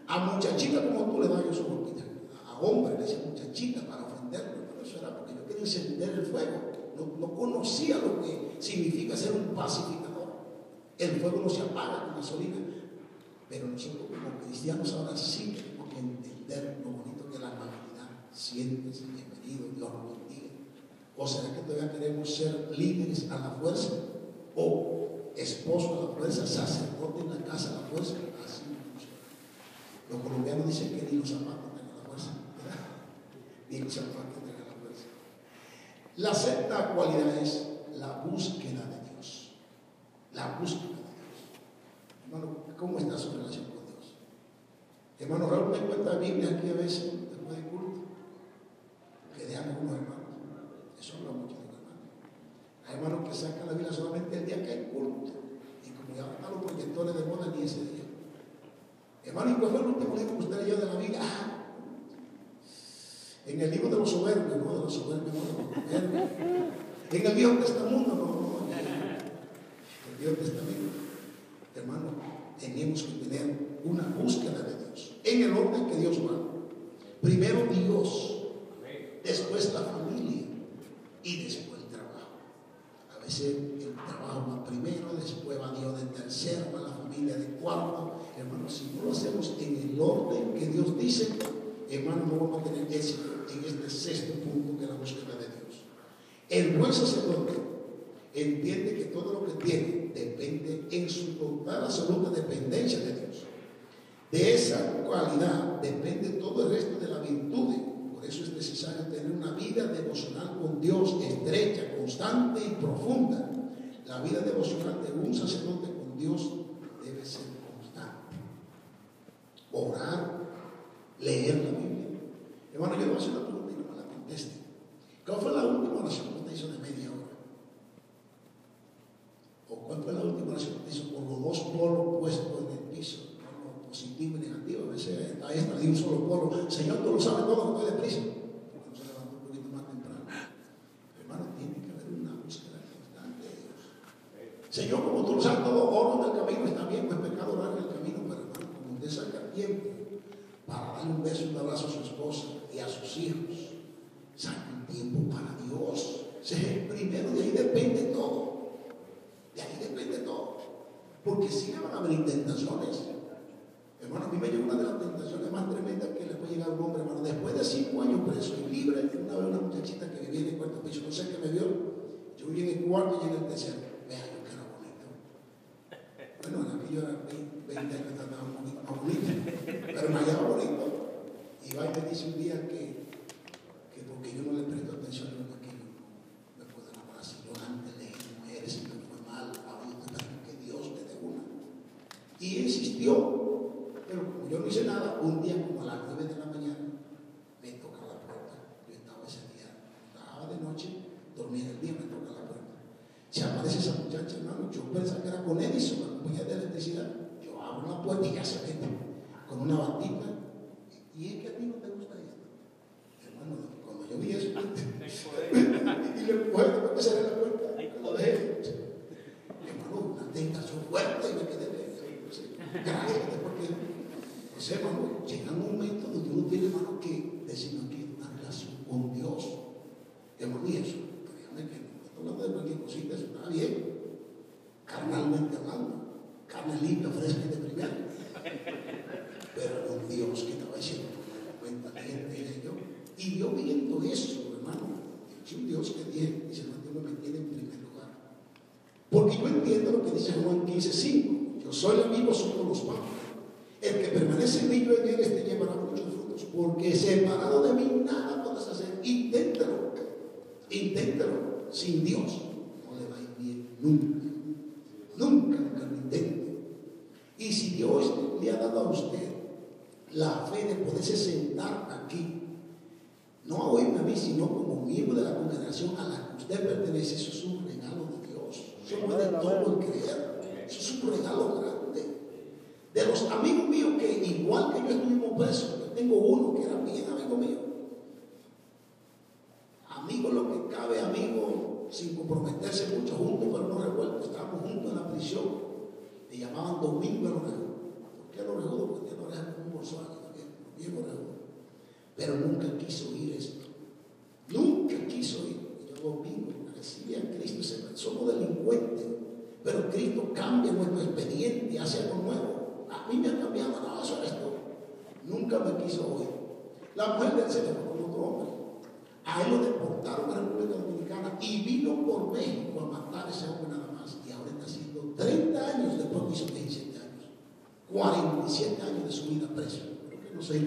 A muchachita como tú le das yo su golpita. A hombre le decía muchachita para ofenderlo, pero eso era porque yo quería encender el fuego. No, no conocía lo que significa ser un pacificador. El fuego no se apaga con gasolina. Pero nosotros como cristianos ahora sí tenemos que entender lo bonito que la amabilidad. Siéntese bienvenido, Dios lo bendiga. ¿O será que todavía queremos ser líderes a la fuerza? ¿O esposo a la fuerza, sacerdote en la casa a la fuerza? Así no. Los colombianos dicen que ni los zapatos tengan la fuerza. ¿verdad? Ni. La sexta cualidad es la búsqueda de Dios. La búsqueda de Dios. Hermano, ¿cómo está su relación con Dios? Hermano, Raúl me cuenta Biblia aquí a veces después de culto. Que dejan algunos hermanos. Eso habla mucho de los hermanos. Hay hermanos que sacan la Biblia solamente el día que hay culto. Y como ya están los proyectores de moda ni ese día. Hermano, ¿y cuál fue el último libro que usted leyó de la Biblia? Ah, en el libro de los soberbios, no de los soberbios, no de los soberbios. En el Viejo Testamento, no. El Viejo Testamento. Hermano, tenemos que tener una búsqueda de Dios. En el orden que Dios va. Primero Dios, después la familia y después el trabajo. A veces el trabajo va primero, después va Dios de tercero, va la familia de cuarto. Hermano, si no lo hacemos en el orden que Dios dice, hermano, no vamos a tener éxito en este sexto punto es la búsqueda de Dios. El buen sacerdote entiende que todo lo que tiene depende en su total absoluta dependencia de Dios. De esa cualidad depende todo el resto de la virtud. Por eso es necesario tener una vida devocional con Dios estrecha, constante y profunda. La vida devocional de un sacerdote con Dios debe ser constante. Orar, leer la Biblia. Hermano, yo le voy a hacer una pregunta y no me la conteste. ¿Cuál fue la última oración que usted hizo de media hora? ¿O cuál fue la última oración que usted hizo con los dos polos puestos en el piso? positivo y negativo. A veces ahí está de un solo polo. Señor, tú lo sabes todo, no estoy deprisa. Porque no se levantó un poquito más temprano. Hermano, tiene que haber una búsqueda constante de Dios. Señor, como tú lo sabes todo, oro del camino, está bien, no es pecado orar en el camino, pero hermano, como usted saca tiempo para darle un beso y un abrazo a su esposa y a sus hijos, saca un tiempo para Dios. Ese primero, de ahí depende todo. De ahí depende todo. Porque si le van a haber tentaciones. Hermano, a mí me llegó una de las tentaciones más tremendas que le puede llegar a un hombre, hermano. Después de cinco años preso y libre, una vez una muchachita que vivía en el cuarto piso, no sé qué me vio. Yo vivía en el cuarto y en el tercero. Vea, yo que era bonito. Bueno, en aquello era 20 años estaba bonito, Pero me hallaba bonito. Y y me dice un día que, que porque yo no le presto atención a aquello, me puedo enamorar. Si yo antes leí mujeres y me fue mal, yo estoy que Dios me dé una. Y insistió pero como yo no hice nada, un día como a las 9 de la mañana me toca la puerta. Yo estaba ese día, estaba de noche, dormía el día, me toca la puerta. Se aparece esa muchacha, hermano, yo pensaba que era con Edison, la compañía de electricidad. Yo abro la puerta y ya se mete con una batita. Y es que a ti no te gusta esto. Hermano, cuando yo vi eso, y le puedo, porque cerré la puerta, lo dejé. Hermano, una tentación fuerte y me quedé. Gracias, porque o sea, hermano, llega un momento donde uno tiene, hermano, que decir aquí una relación con Dios. Hermano, y eso, créanme que no estoy hablando de cualquier cosita, eso está bien. Carnalmente hablando, carne limpia, fresca y de primera. Pero un Dios que estaba diciendo, cuenta era yo. Y yo viendo eso, hermano, es un Dios que tiene, dice, Dios me tiene en primer lugar. Porque yo entiendo lo que dice Juan 15, 5. Yo soy el vivo, somos los padres. El que permanece en mí, yo en él, este llevará muchos frutos. Porque separado de mí nada podrás hacer. Inténtalo. Inténtalo. Sin Dios no le va a ir bien. Nunca. Nunca. Y si Dios le ha dado a usted la fe de poderse sentar aquí, no a oírme a mí, sino como miembro de la congregación a la que usted pertenece, eso es un regalo de Dios. Eso puede todo creer. Eso es un regalo grande. De los amigos míos que igual que yo estuvimos presos, yo tengo uno que era bien amigo mío. Amigo lo que cabe, amigo sin comprometerse mucho juntos, pero no revueltos. Estábamos juntos en la prisión. Me llamaban Domingo el Orejudo. ¿Por qué el Orejudo? Porque el Orejudo como un bolsón bien Orejudo. Pero nunca quiso oír esto. Nunca quiso oír. Yo Domingo, recibía a Cristo, somos delincuentes. Pero Cristo cambia nuestro expediente, hace algo nuevo. A mí me ha cambiado, no, eso eres. Nunca me quiso oír. La mujer del se le fue con otro hombre. A él lo deportaron a la República Dominicana y vino por México a matar a ese hombre nada más. Y ahora está haciendo 30 años después hizo 17 años. 47 años de su vida preso. Creo que no se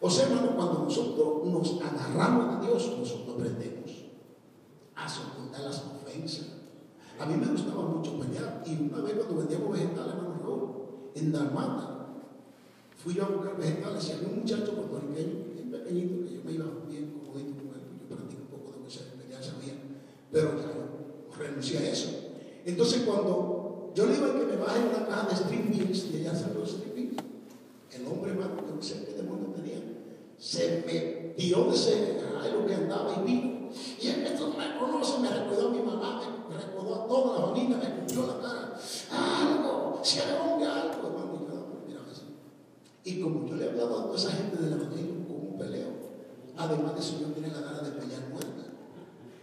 O sea, hermano, cuando nosotros nos agarramos a Dios, nosotros aprendemos a soportar las ofensas. A mí me gustaba mucho pelear. Y una vez cuando vendíamos vegetales, hermano, en Dalmata. Fui yo a buscar vegetales y había un muchacho puertorriqueño, bien pequeñito, que yo me iba bien comodito con él, yo practico un poco de boxeo, que ya sabía, pero yo renuncié a eso. Entonces cuando yo le a que me baje una caja de string y allá salió string beans, el hombre hermano, que no sé qué demonio tenía, se me dio de ese lo que andaba y vino. Y él esto me conoce, me recordó a mi mamá, me recordó a toda la familia, me cumplió la cara. Algo, si algo, algo, hermano. Y yo miraba así. Y como yo le he hablado a toda esa gente del evangelio como un peleo, además de eso yo tenía la gana de pelear muerta.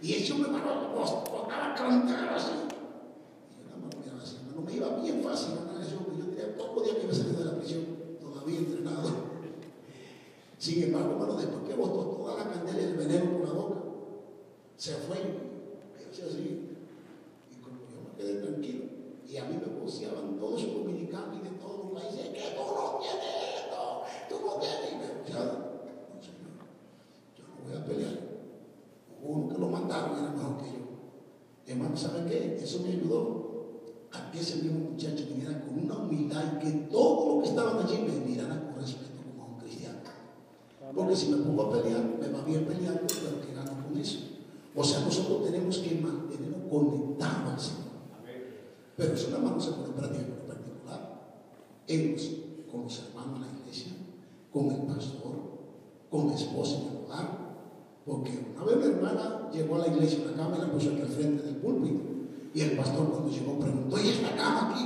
Y eso me paró, botaba cantando así. Y yo nada más miraba así, no me iba bien fácil la relación, porque yo tenía poco día que a salir de la prisión, todavía entrenado. Sin embargo, hermano, después que botó toda la candela y el veneno por la boca, se fue. Así. Y como yo me quedé tranquilo, Y a mí me voceaban todos los dominicanos y de todos los países, que tú no tienes esto, tú no tienes. Y me voceaban. No, señor, yo no voy a pelear. Uno que lo mataron, era mejor que yo. Hermano, ¿saben qué? Eso me ayudó a que ese mismo muchacho viniera con una humildad y que todos los que estaban allí me miraran con respeto como a un cristiano. Porque si me pongo a pelear, me va bien peleando, pero que gano con eso. O sea, nosotros tenemos que mantenernos conectados al Señor. Pero eso nada más no se pone en práctica en particular. Ellos, con los hermanos en la iglesia, con el pastor, con la esposa en el hogar. Porque una vez mi hermana llegó a la iglesia una cama y puso aquí al frente del púlpito. Y el pastor cuando llegó preguntó, ¿y esta cama aquí?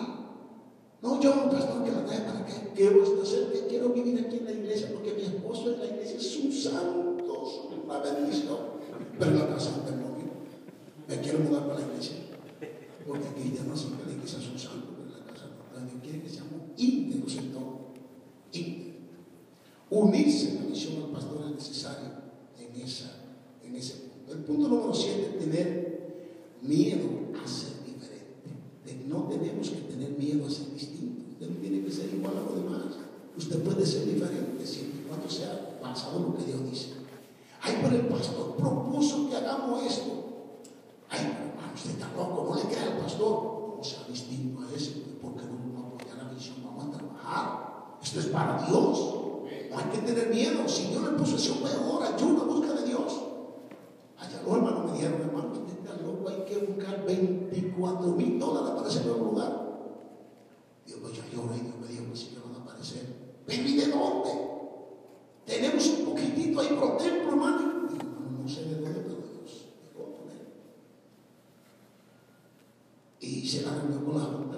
No, yo, pastor, que la trae para qué. ¿Qué voy a hacer? Que quiero vivir aquí en la iglesia porque mi esposo en la iglesia es un santo, una bendición. Pero la casa tengo novio. Me quiero mudar para la iglesia. Porque aquí ya no siempre la iglesia es un santo, pero la casa no. Dios quiere que seamos íntegros en todo. Íntegros. Unirse en la misión al pastor es necesario en, esa, en ese punto. El punto número 7 tener miedo a ser diferente. No tenemos que tener miedo a ser distinto. Usted no tiene que ser igual a los demás. Usted puede ser diferente siempre y cuando sea basado lo que Dios dice. Ay, pero el pastor propuso que hagamos esto. Ay, pero hermano, usted está loco, no le crea al pastor. No sea distinto a ese, porque no vamos a apoyar la visión, vamos a trabajar. Esto es para Dios. No hay que tener miedo. Si Dios le puso ese peor, ayuda, busca de Dios. Allá los hermanos me dijeron, hermano, hay que buscar 24 mil dólares para ese nuevo lugar. Dios, pues ya lloré Dios me dijo que sí que van a aparecer. ¿Pero y de dónde? Tenemos un poquitito ahí por templo, hermano. No, sé de dónde, pero Dios me poner. Y se la reunió con la junta,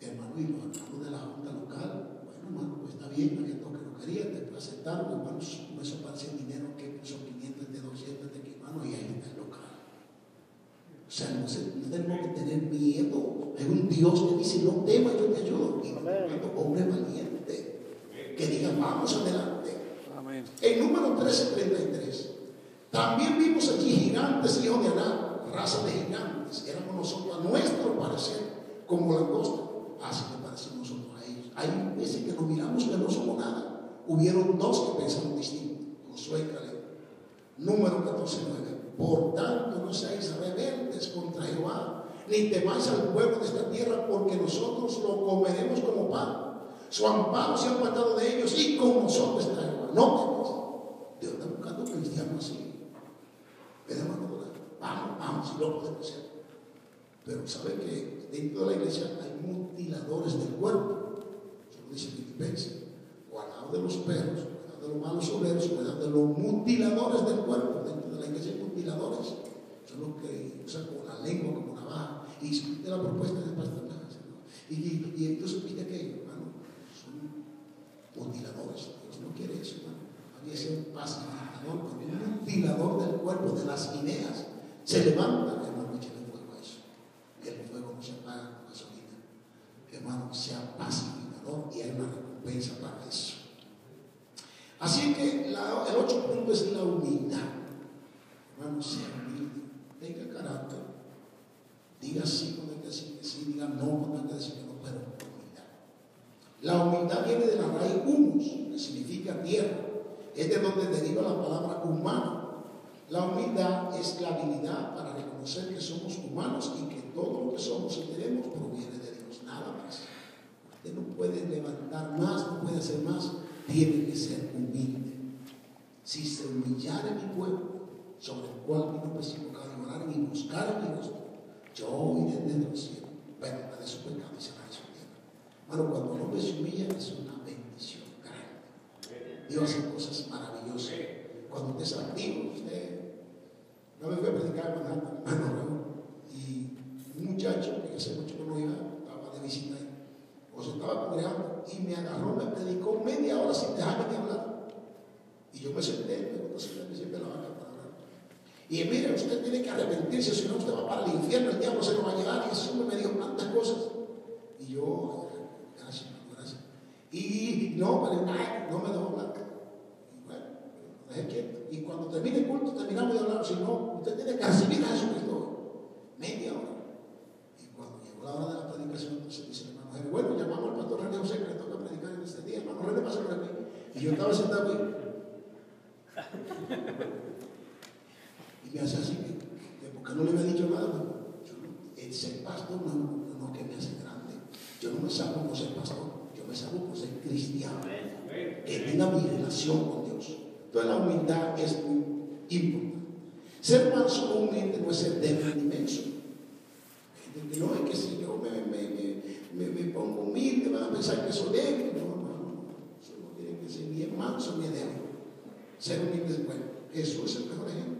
hermano, y los hermanos de la junta local. Bueno, hermano, pues está bien, había todo que no quería, te aceptaron, hermano, con eso parece dinero que son 500 de 200 de que, hermano, y ahí está el local. O sea, no, se, no tenemos que tener miedo. Hay un Dios que dice, no temas, yo te ayudo. Y hombre valiente, que diga, vamos adelante. Amén. En número 1333, también vimos allí gigantes, hijos de Aná, raza de gigantes. Éramos nosotros, a nuestro parecer, como langosta. Así que parecemos nosotros a ellos. Hay veces que nos miramos que no somos nada. Hubieron dos que pensaron distinto, Josué y Caleb. Número 14.9. Por tanto, no seáis rebeldes contra Jehová, ni temáis al pueblo de esta tierra, porque nosotros lo comeremos como pan. Su amparo se ha apartado de ellos y con nosotros está Jehová. No. Dios está buscando cristianos así. Vamos, vamos, si lo podemos hacer. Pero sabe que dentro de la iglesia hay mutiladores del cuerpo. Eso lo dice Filipenses. Guardado de los perros, cuidado de los malos obreros, cuidado de los mutiladores del cuerpo. Dentro de la iglesia hay mutiladores. Son los que usan como la lengua, como navaja. Y supiste la propuesta del pastor Nájera, ¿no? Y, entonces supiste aquello, hermano. Son mutiladores. Dios no quiere eso, hermano. Había ese pacificador, un mutilador del cuerpo, de las ideas. Se levanta, hermano, echa fuego a eso. El fuego no se apaga con gasolina. Hermano, sea pacificador y hay una recompensa para eso. Así que la- el otro punto es la humildad. Hermano, sea humilde, tenga carácter. Diga sí cuando hay que decir que sí, diga no cuando hay que decir que no, pero humildad. La humildad viene de la raíz humus, que significa tierra. Es de donde deriva la palabra humano. La humildad es la habilidad para reconocer que somos humanos y que todo lo que somos y tenemos proviene de Dios, nada más. Usted no puede levantar más, no puede hacer más, tiene que ser humilde. Si se humillara mi pueblo, sobre el cual vino pecado y orar y buscar mi rostro, yo oiré desde los cielos, perdonaré de su pecado y será tierra. Hermano, cuando el hombre se humilla es una bendición grande. Dios hace cosas maravillosas. Cuando usted es activo, usted. Una vez fui a predicar Manhattan, hermano y un muchacho que hace mucho que no iba, estaba de visita ahí, o se estaba congregando, y me agarró, me predicó media hora sin dejarme de hablar. Y yo me senté, me sentarme siempre en la hablar. Y mire, usted tiene que arrepentirse, si no usted va para el infierno, el diablo se lo va a llevar. Y hombre me dijo tantas cosas. Y yo, gracias, gracias. Y no, pero no me dejó hablar. Y bueno, dejé quieto. Y cuando termine el culto, terminamos de hablar. Si no, usted tiene que recibir a Jesucristo. Media hora. Y cuando llegó la hora de la predicación, entonces dice hermano René, bueno, llamamos al pastor René José que le toca predicar en este día, hermano René, pasa por aquí. Y yo estaba sentado ahí. Me hace así, que, que porque no le había dicho nada, yo, el ser pastor no, no, no que me hace grande. Yo no me salvo por ser pastor, yo me salvo por ser cristiano. Que tenga mi relación con Dios. Entonces la humildad es muy importante. Ser manso humilde no es ser débil ni menso. Que no es que si yo me, me, me, me, pongo humilde van a pensar que soy débil. No, no, no. Eso no tiene que ser ni manso ni débil. Ser humilde es bueno. Jesús es el mejor ejemplo.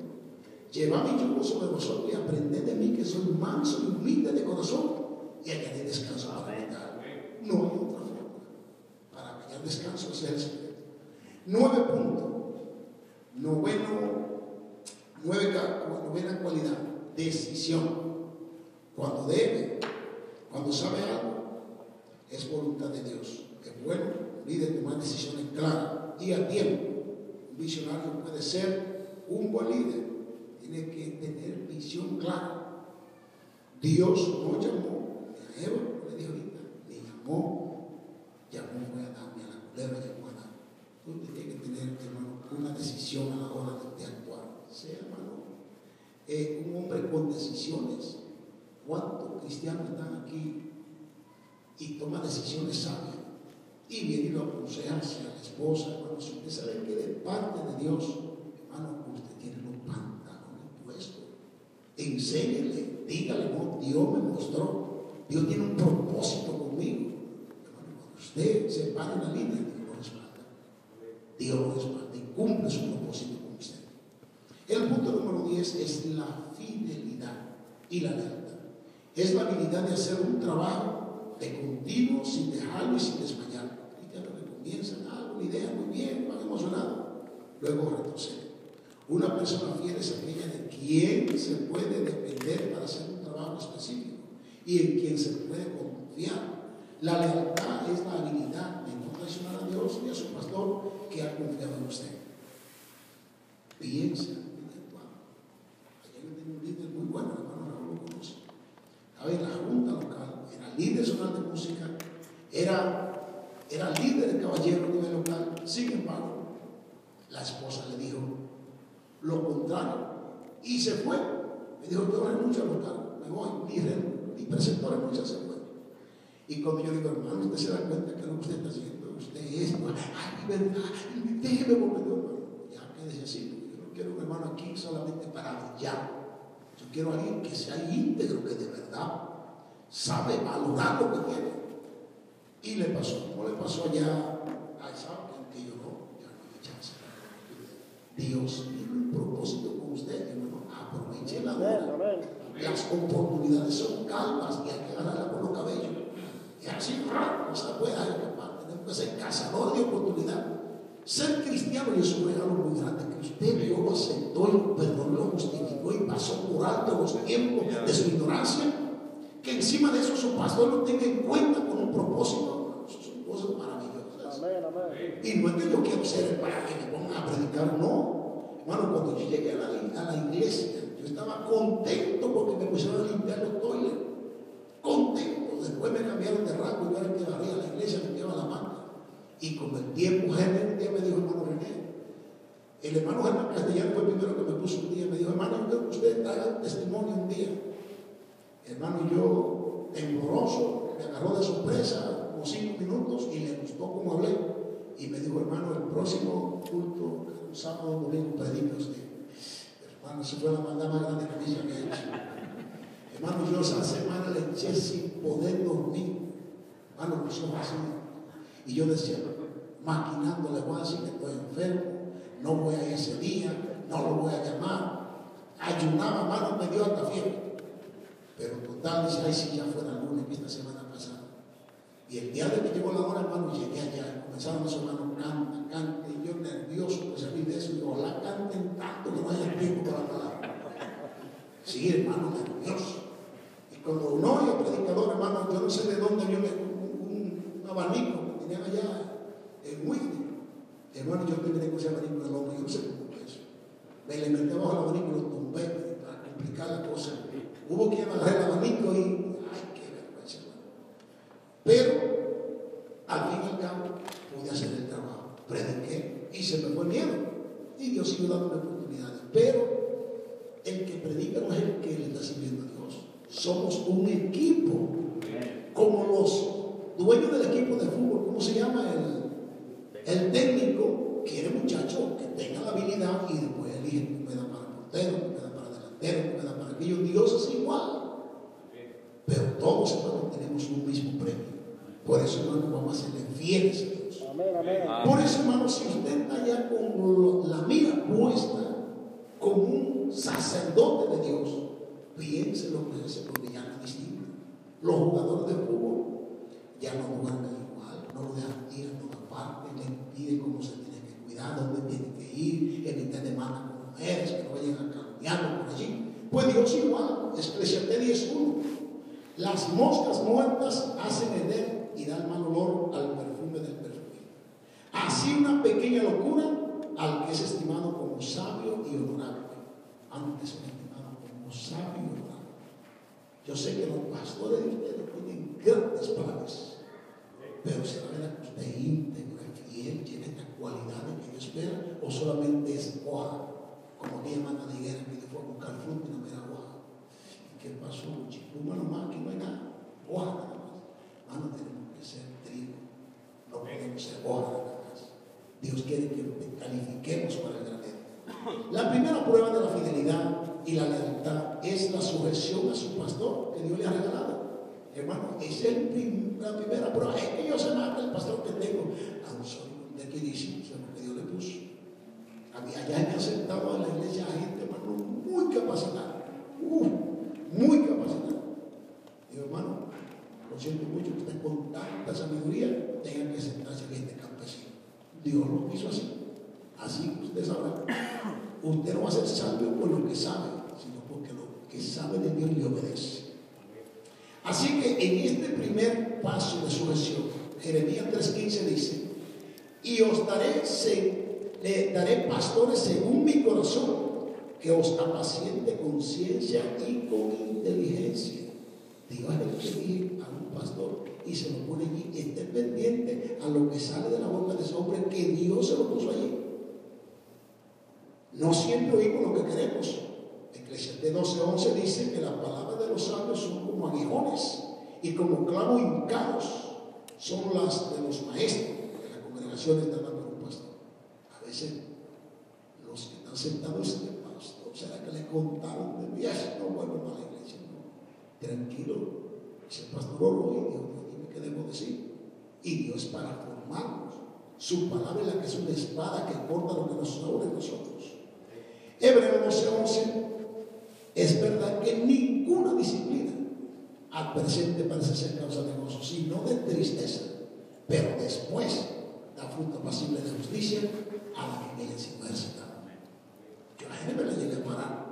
Lleva mi yugo sobre vosotros y aprended de mí que soy manso y humilde de corazón y hallaré descanso para mi alma. No hay otra forma para hallar descanso, es el secreto. Nueve puntos. Noveno, nueve, novena cualidad. Decisión. Cuando debe, cuando sabe algo, es voluntad de Dios. Es bueno, líder tomar decisiones claras y a tiempo. Un visionario puede ser un buen líder. Tiene que tener visión clara. Dios no llamó a Eva, le dijo ahorita, le llamó, llamó fue a Adán y a la culebra llamó a. Tú tienes que tener, hermano, una decisión a la hora de, actuar. Sea, hermano, eh, un hombre con decisiones. ¿Cuántos cristianos están aquí y toman decisiones sabias? Y vienen a aconsejarse a la esposa, hermano, si usted sabe que de parte de Dios, hermano, usted tiene los pantalones puestos. Enséñele, dígale, no, Dios me mostró, Dios tiene un propósito conmigo. Usted se para en la línea, Dios lo respalda. Dios lo respalda y cumple su propósito con usted. El punto número 10 es la fidelidad y la lealtad. Es la habilidad de hacer un trabajo de continuo sin dejarlo y sin desmayar. Cristianos que comienzan algo, una idea muy bien, van emocionados, luego retroceden. Una persona fiel es aquella de quien se puede depender para hacer un trabajo específico y en quien se puede confiar. La lealtad es la habilidad de no traicionar a Dios y a su pastor que ha confiado en usted. Piensa. Ayer tenía un líder muy bueno, hermano Raúl lo conoce. Estaba en la junta local, era líder zonal de música, era, era líder de caballero a nivel local. Sin embargo, la esposa le dijo lo contrario y se fue. Me dijo, yo renuncio a los cargos, me voy, mi, mi preceptor renuncia, se fue. Y cuando yo digo, hermano, usted se da cuenta que lo que usted está haciendo, usted es, ay, verdad, déjeme volver, hermano. Ya quédese así, yo no quiero un hermano aquí solamente para brillar. Yo quiero a alguien que sea íntegro, que de verdad sabe valorar lo que tiene. Y le pasó, como le pasó allá a Isaac, que yo no, ya no hay chance. Dios tiene un propósito con usted, hermano. Aproveche la hora. Las oportunidades son calmas y hay que agarrarla por los cabellos. Y así, no se puede escapar. Tenemos que ser cazadores de oportunidad. Ser cristiano y es un regalo muy grande que usted Dios lo aceptó y lo perdonó, lo justificó y pasó por alto los tiempos de su ignorancia. Que encima de eso su pastor lo tenga en cuenta con un propósito. Eso son cosas maravillosas. Y no es que yo quiero ser para que me pongan a predicar, no. Hermano, cuando yo llegué a la, a la iglesia, estaba contento porque me pusieron a limpiar los toiles. Contento. Después me cambiaron de rango, yo era el que barría la iglesia, limpiaba la mano. Y con el tiempo, Germán un día me dijo, hermano René, el hermano Germán Castellano fue el primero que me puso un día, me dijo, hermano, yo quiero que usted traiga testimonio un día. Hermano, yo, tembloroso, me agarró de sorpresa como cinco minutos y le gustó cómo hablé. Y me dijo, hermano, el próximo culto, sábado, domingo, predica usted. Hermano, se fue la maldad más grande que he hecho. Hermano, yo esa semana le eché sin poder dormir. Hermano, los ojos así. Y yo decía, maquinando, le voy a decir que estoy enfermo, no voy a ir ese día, no lo voy a llamar. Ayunaba, hermano, me dio hasta fiebre. Pero total, dice, ay, si ya fuera el lunes, esta semana pasada. Y el día de que llegó la hora, hermano, llegué allá. Comenzaron los hermanos, canta, cante, y yo nervioso, pues a mí de eso, y ojalá canten tanto que no haya tiempo para palabra. Sí, hermano, nervioso. Y cuando uno oye predicador, hermano, yo no sé de dónde viene un, un, un, abanico que tenían allá en Whitney. Hermano, yo me con ese abanico del hombre, yo no sé cómo es eso. Me le metí abajo el abanico y lo tumbé para complicar la cosa. Hubo que agarrar el abanico y, ay, qué vergüenza, hermano. Pero, al fin y al cabo, pude hacer el trabajo prediqué y se me fue el miedo. Y Dios siguió dándome oportunidades. Pero el que predica no es el que le está sirviendo a Dios. Somos un equipo. Como los dueños del equipo de fútbol, ¿cómo se llama? El, el técnico quiere muchacho que tenga la habilidad y después elige que pueda para portero, que pueda para delantero, que pueda para aquello. Dios es igual. Pero todos, hermanos, tenemos un mismo premio. Por eso, hermano, vamos a serle fieles. Por eso, hermano, si usted está allá con la mira puesta como un sacerdote de Dios, piense lo que es porque ya no es distinto. Los jugadores de fútbol ya no juegan igual, no lo dejan ir a todas partes, le piden cómo se tiene que cuidar, dónde tiene que ir, evitar demandas con mujeres, que no vayan a cambiarlo por allí. Pues Dios igual, Eclesiastés 10.1. Las moscas muertas hacen heder y dan mal olor al perfume del. Así una pequeña locura al que es estimado como sabio y honorable. Antes es estimado como sabio y honorable. Yo sé que los pastores de ustedes tienen grandes planes, pero se la que usted es fiel, tiene estas cualidades que Dios espera, o solamente es hoja, como mi hermana Higuera que fue a buscar fruto y no me da hoja. ¿Qué pasó? Chico, nomás, aquí no hay nada. Hoja nada más. Mano, tenemos que ser trigo. No podemos ser hoja. Dios quiere que califiquemos para el granero. La primera prueba de la fidelidad y la lealtad es la sujeción a su pastor que Dios le ha regalado. Hermano, es el la primera prueba. Es que yo más que el pastor que tengo. Ah, soy de aquí dice, lo que Dios le puso. Había ya aceptado en la iglesia gente, hermano, muy capacitada. Muy capacitado. Digo, hermano, lo siento mucho que usted con tanta sabiduría tenga que sentarse en este campesino. Dios lo hizo así. Así usted sabe. Usted no va a ser sabio por lo que sabe, sino porque lo que sabe de Dios le obedece. Así que en este primer paso de sujeción, Jeremías 3.15 dice, y os daré, le daré pastores según mi corazón que os apaciente con ciencia y con inteligencia. El que a un pastor y se lo pone allí esté pendiente a lo que sale de la boca de ese hombre que Dios se lo puso allí. No siempre oímos lo que queremos. Eclesiastes 12:11 dice que las palabras de los sabios son como aguijones y como clavos hincados son las de los maestros de las congregaciones de la un pastor. A veces los que están sentados en ¿Será que le contaron de viaje? No vuelvo a No. Tranquilo. Ese pastor lo y Dios, dime qué debo decir. Y Dios para formarnos. Su palabra es la que es una espada que corta lo que nos sobre nosotros. Hebreo 12:11. Es verdad que ninguna disciplina al presente parece ser causa de gozo, sino de tristeza. Pero después da fruto pasible de justicia a la que viene sin yo la gente me la llegué a parar.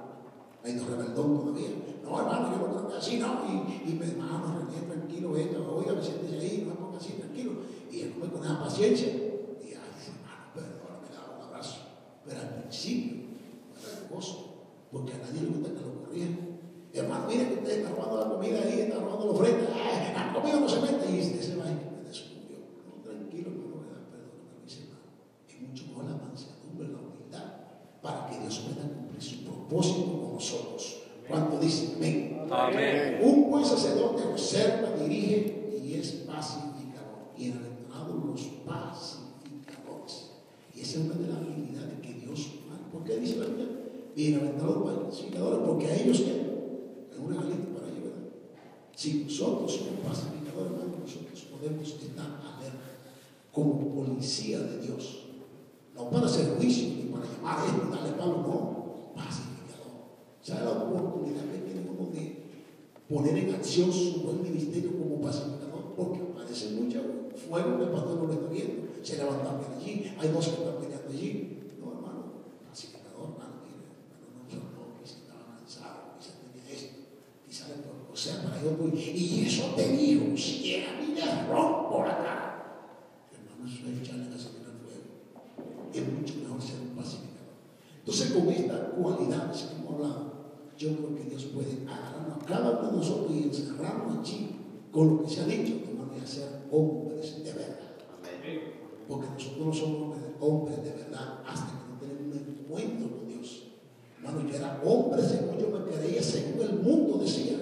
Medio rebeldón todavía. No, hermano, yo no creo así, no. Y, y me hermano, René, tranquilo, venga, oiga, me siéntese ahí, no ponga así, tranquilo. Y él come con esa paciencia. Y ay, hermano, perdón, me daba un abrazo. Pero al principio, era gozo, porque a nadie le gusta que lo corrieran. Hermano, mire que usted está robando la comida ahí, está robando la ofrenda. Ay, la comida no se mete. Y este se va y me descubrió. No, tranquilo, pero me da perdón a mis hermanos. Es mucho mejor la mansedumbre, la humildad, para que Dios pueda cumplir su propósito con nosotros. Cuando dice amén. Un buen sacerdote observa, dirige y es pacificador. Bienaventurados los pacificadores. Y esa es una de las habilidades que Dios ¿Por qué dice la Biblia? Bienaventurados los pacificadores, porque a ellos es una galita para ellos, ¿verdad? Si nosotros somos pacificadores, hermano, nosotros podemos estar alerta como policía de Dios. No para hacer juicio ni para llamar a esto y darle palo, no. Pacificador. ¿Sabe la oportunidad que tiene uno de poner en acción su buen ministerio como pacificador? Porque aparece mucho fuego que el pastor no lo está viendo. Se levantan allí, hay dos que están peleando allí. No, hermano, pacificador, hermano, mire, hermano, no son no, quizás estaba cansado, quizás tenía esto, quizás le o sea, para yo, y eso te dijo, si a mí me rompo la cara. Hermano, eso es echarle gasolina al fuego. Es mucho mejor ser un pacificador. Entonces, con estas cualidades que hemos hablado, yo creo que Dios puede agarrarnos a cada uno de nosotros y encerrarnos allí con lo que se ha dicho, de manera a ser hombres de verdad. Porque nosotros no somos hombres de verdad hasta que no tenemos un encuentro con Dios. Hermano, yo era hombre según yo me creía, según el mundo decía,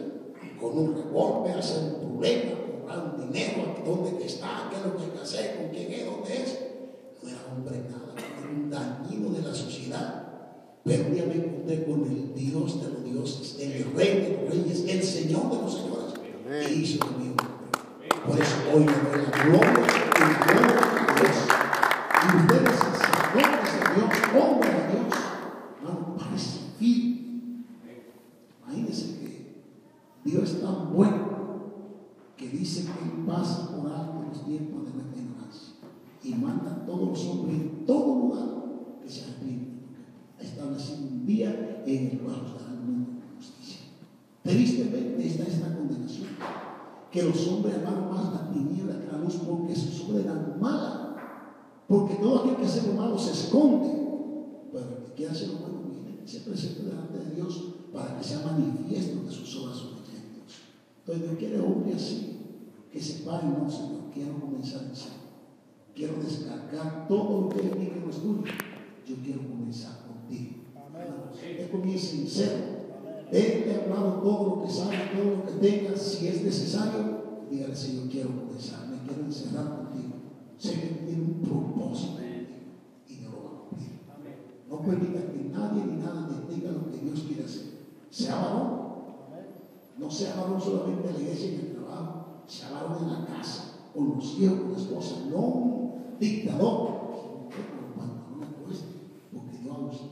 con un revólver, hacer un problema, comprar un dinero, dónde está, qué es lo que hay que hacer, con quién es, dónde es. No era hombre nada, era un dañino de la sociedad. Pero un con el Dios de los dioses, el Rey de los reyes, el Señor de los señores. Y hizo conmigo. Por eso hoy le doy la gloria y gloria a Dios. Y ustedes, sacerdotes de Dios, hombres de Dios, hermano, para recibir. Imagínense que Dios es tan bueno que dice que Él pasa por alto los tiempos de nuestra ignorancia y manda a todos los hombres en todo lugar que se arrepienten. Establecido un día en el cual mundo con justicia. Tristemente está esta condenación que los hombres amaron más la tiniebla que la luz porque sus obras eran malas. Porque todo aquel que hace lo malo se esconde. Pero el que quiera hacer lo bueno viene, se presenta delante de Dios para que sea manifiesto que sus obras en Dios. Entonces Dios quiere hombre así, que se pare, no, Señor, quiero comenzar en serio. Quiero descargar todo lo que es mío que no es tuyo. Yo quiero comenzar Usted comience sincero. Él te ha hablado todo lo que sabe, todo lo que tenga, si es necesario, dígale, Señor, quiero comenzar, me quiero encerrar contigo. Que tiene un propósito y no lo va a cumplir. No permita que nadie ni nada detenga lo que Dios quiere hacer. Sea varón. No sea varón solamente en la iglesia y en el trabajo, sea varón en la casa, con los hijos, con la esposa, no un dictador.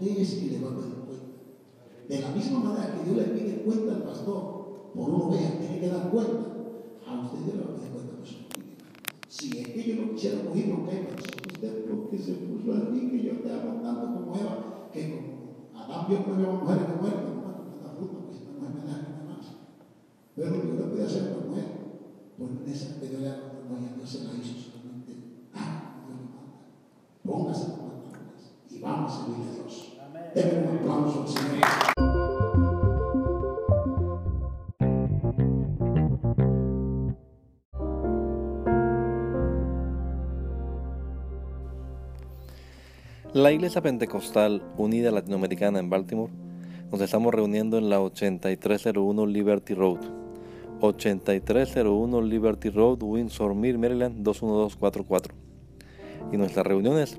Dios a usted es que le va a pedir cuenta. De la misma manera que Dios le pide cuenta al pastor por una oveja, tiene que dar cuenta. A usted le va a pedir cuenta por su familia. Si es que yo no quisiera morir, pero si usted porque se puso a mí que yo te amo tanto como Eva, que como Adán vio que había mujer que muere, no da fruta, pues esta mujer me da que me más. Pero yo le pude hacer una mujer, por esa que haga una mujer, Dios se la hizo solamente. Ah, Dios lo manda. Póngase las pantalones y vamos a servir a Dios. La Iglesia Pentecostal Unida Latinoamericana en Baltimore nos estamos reuniendo en la 8301 Liberty Road. 8301 Liberty Road, Windsor Mill, Maryland 21244. Y nuestras reuniones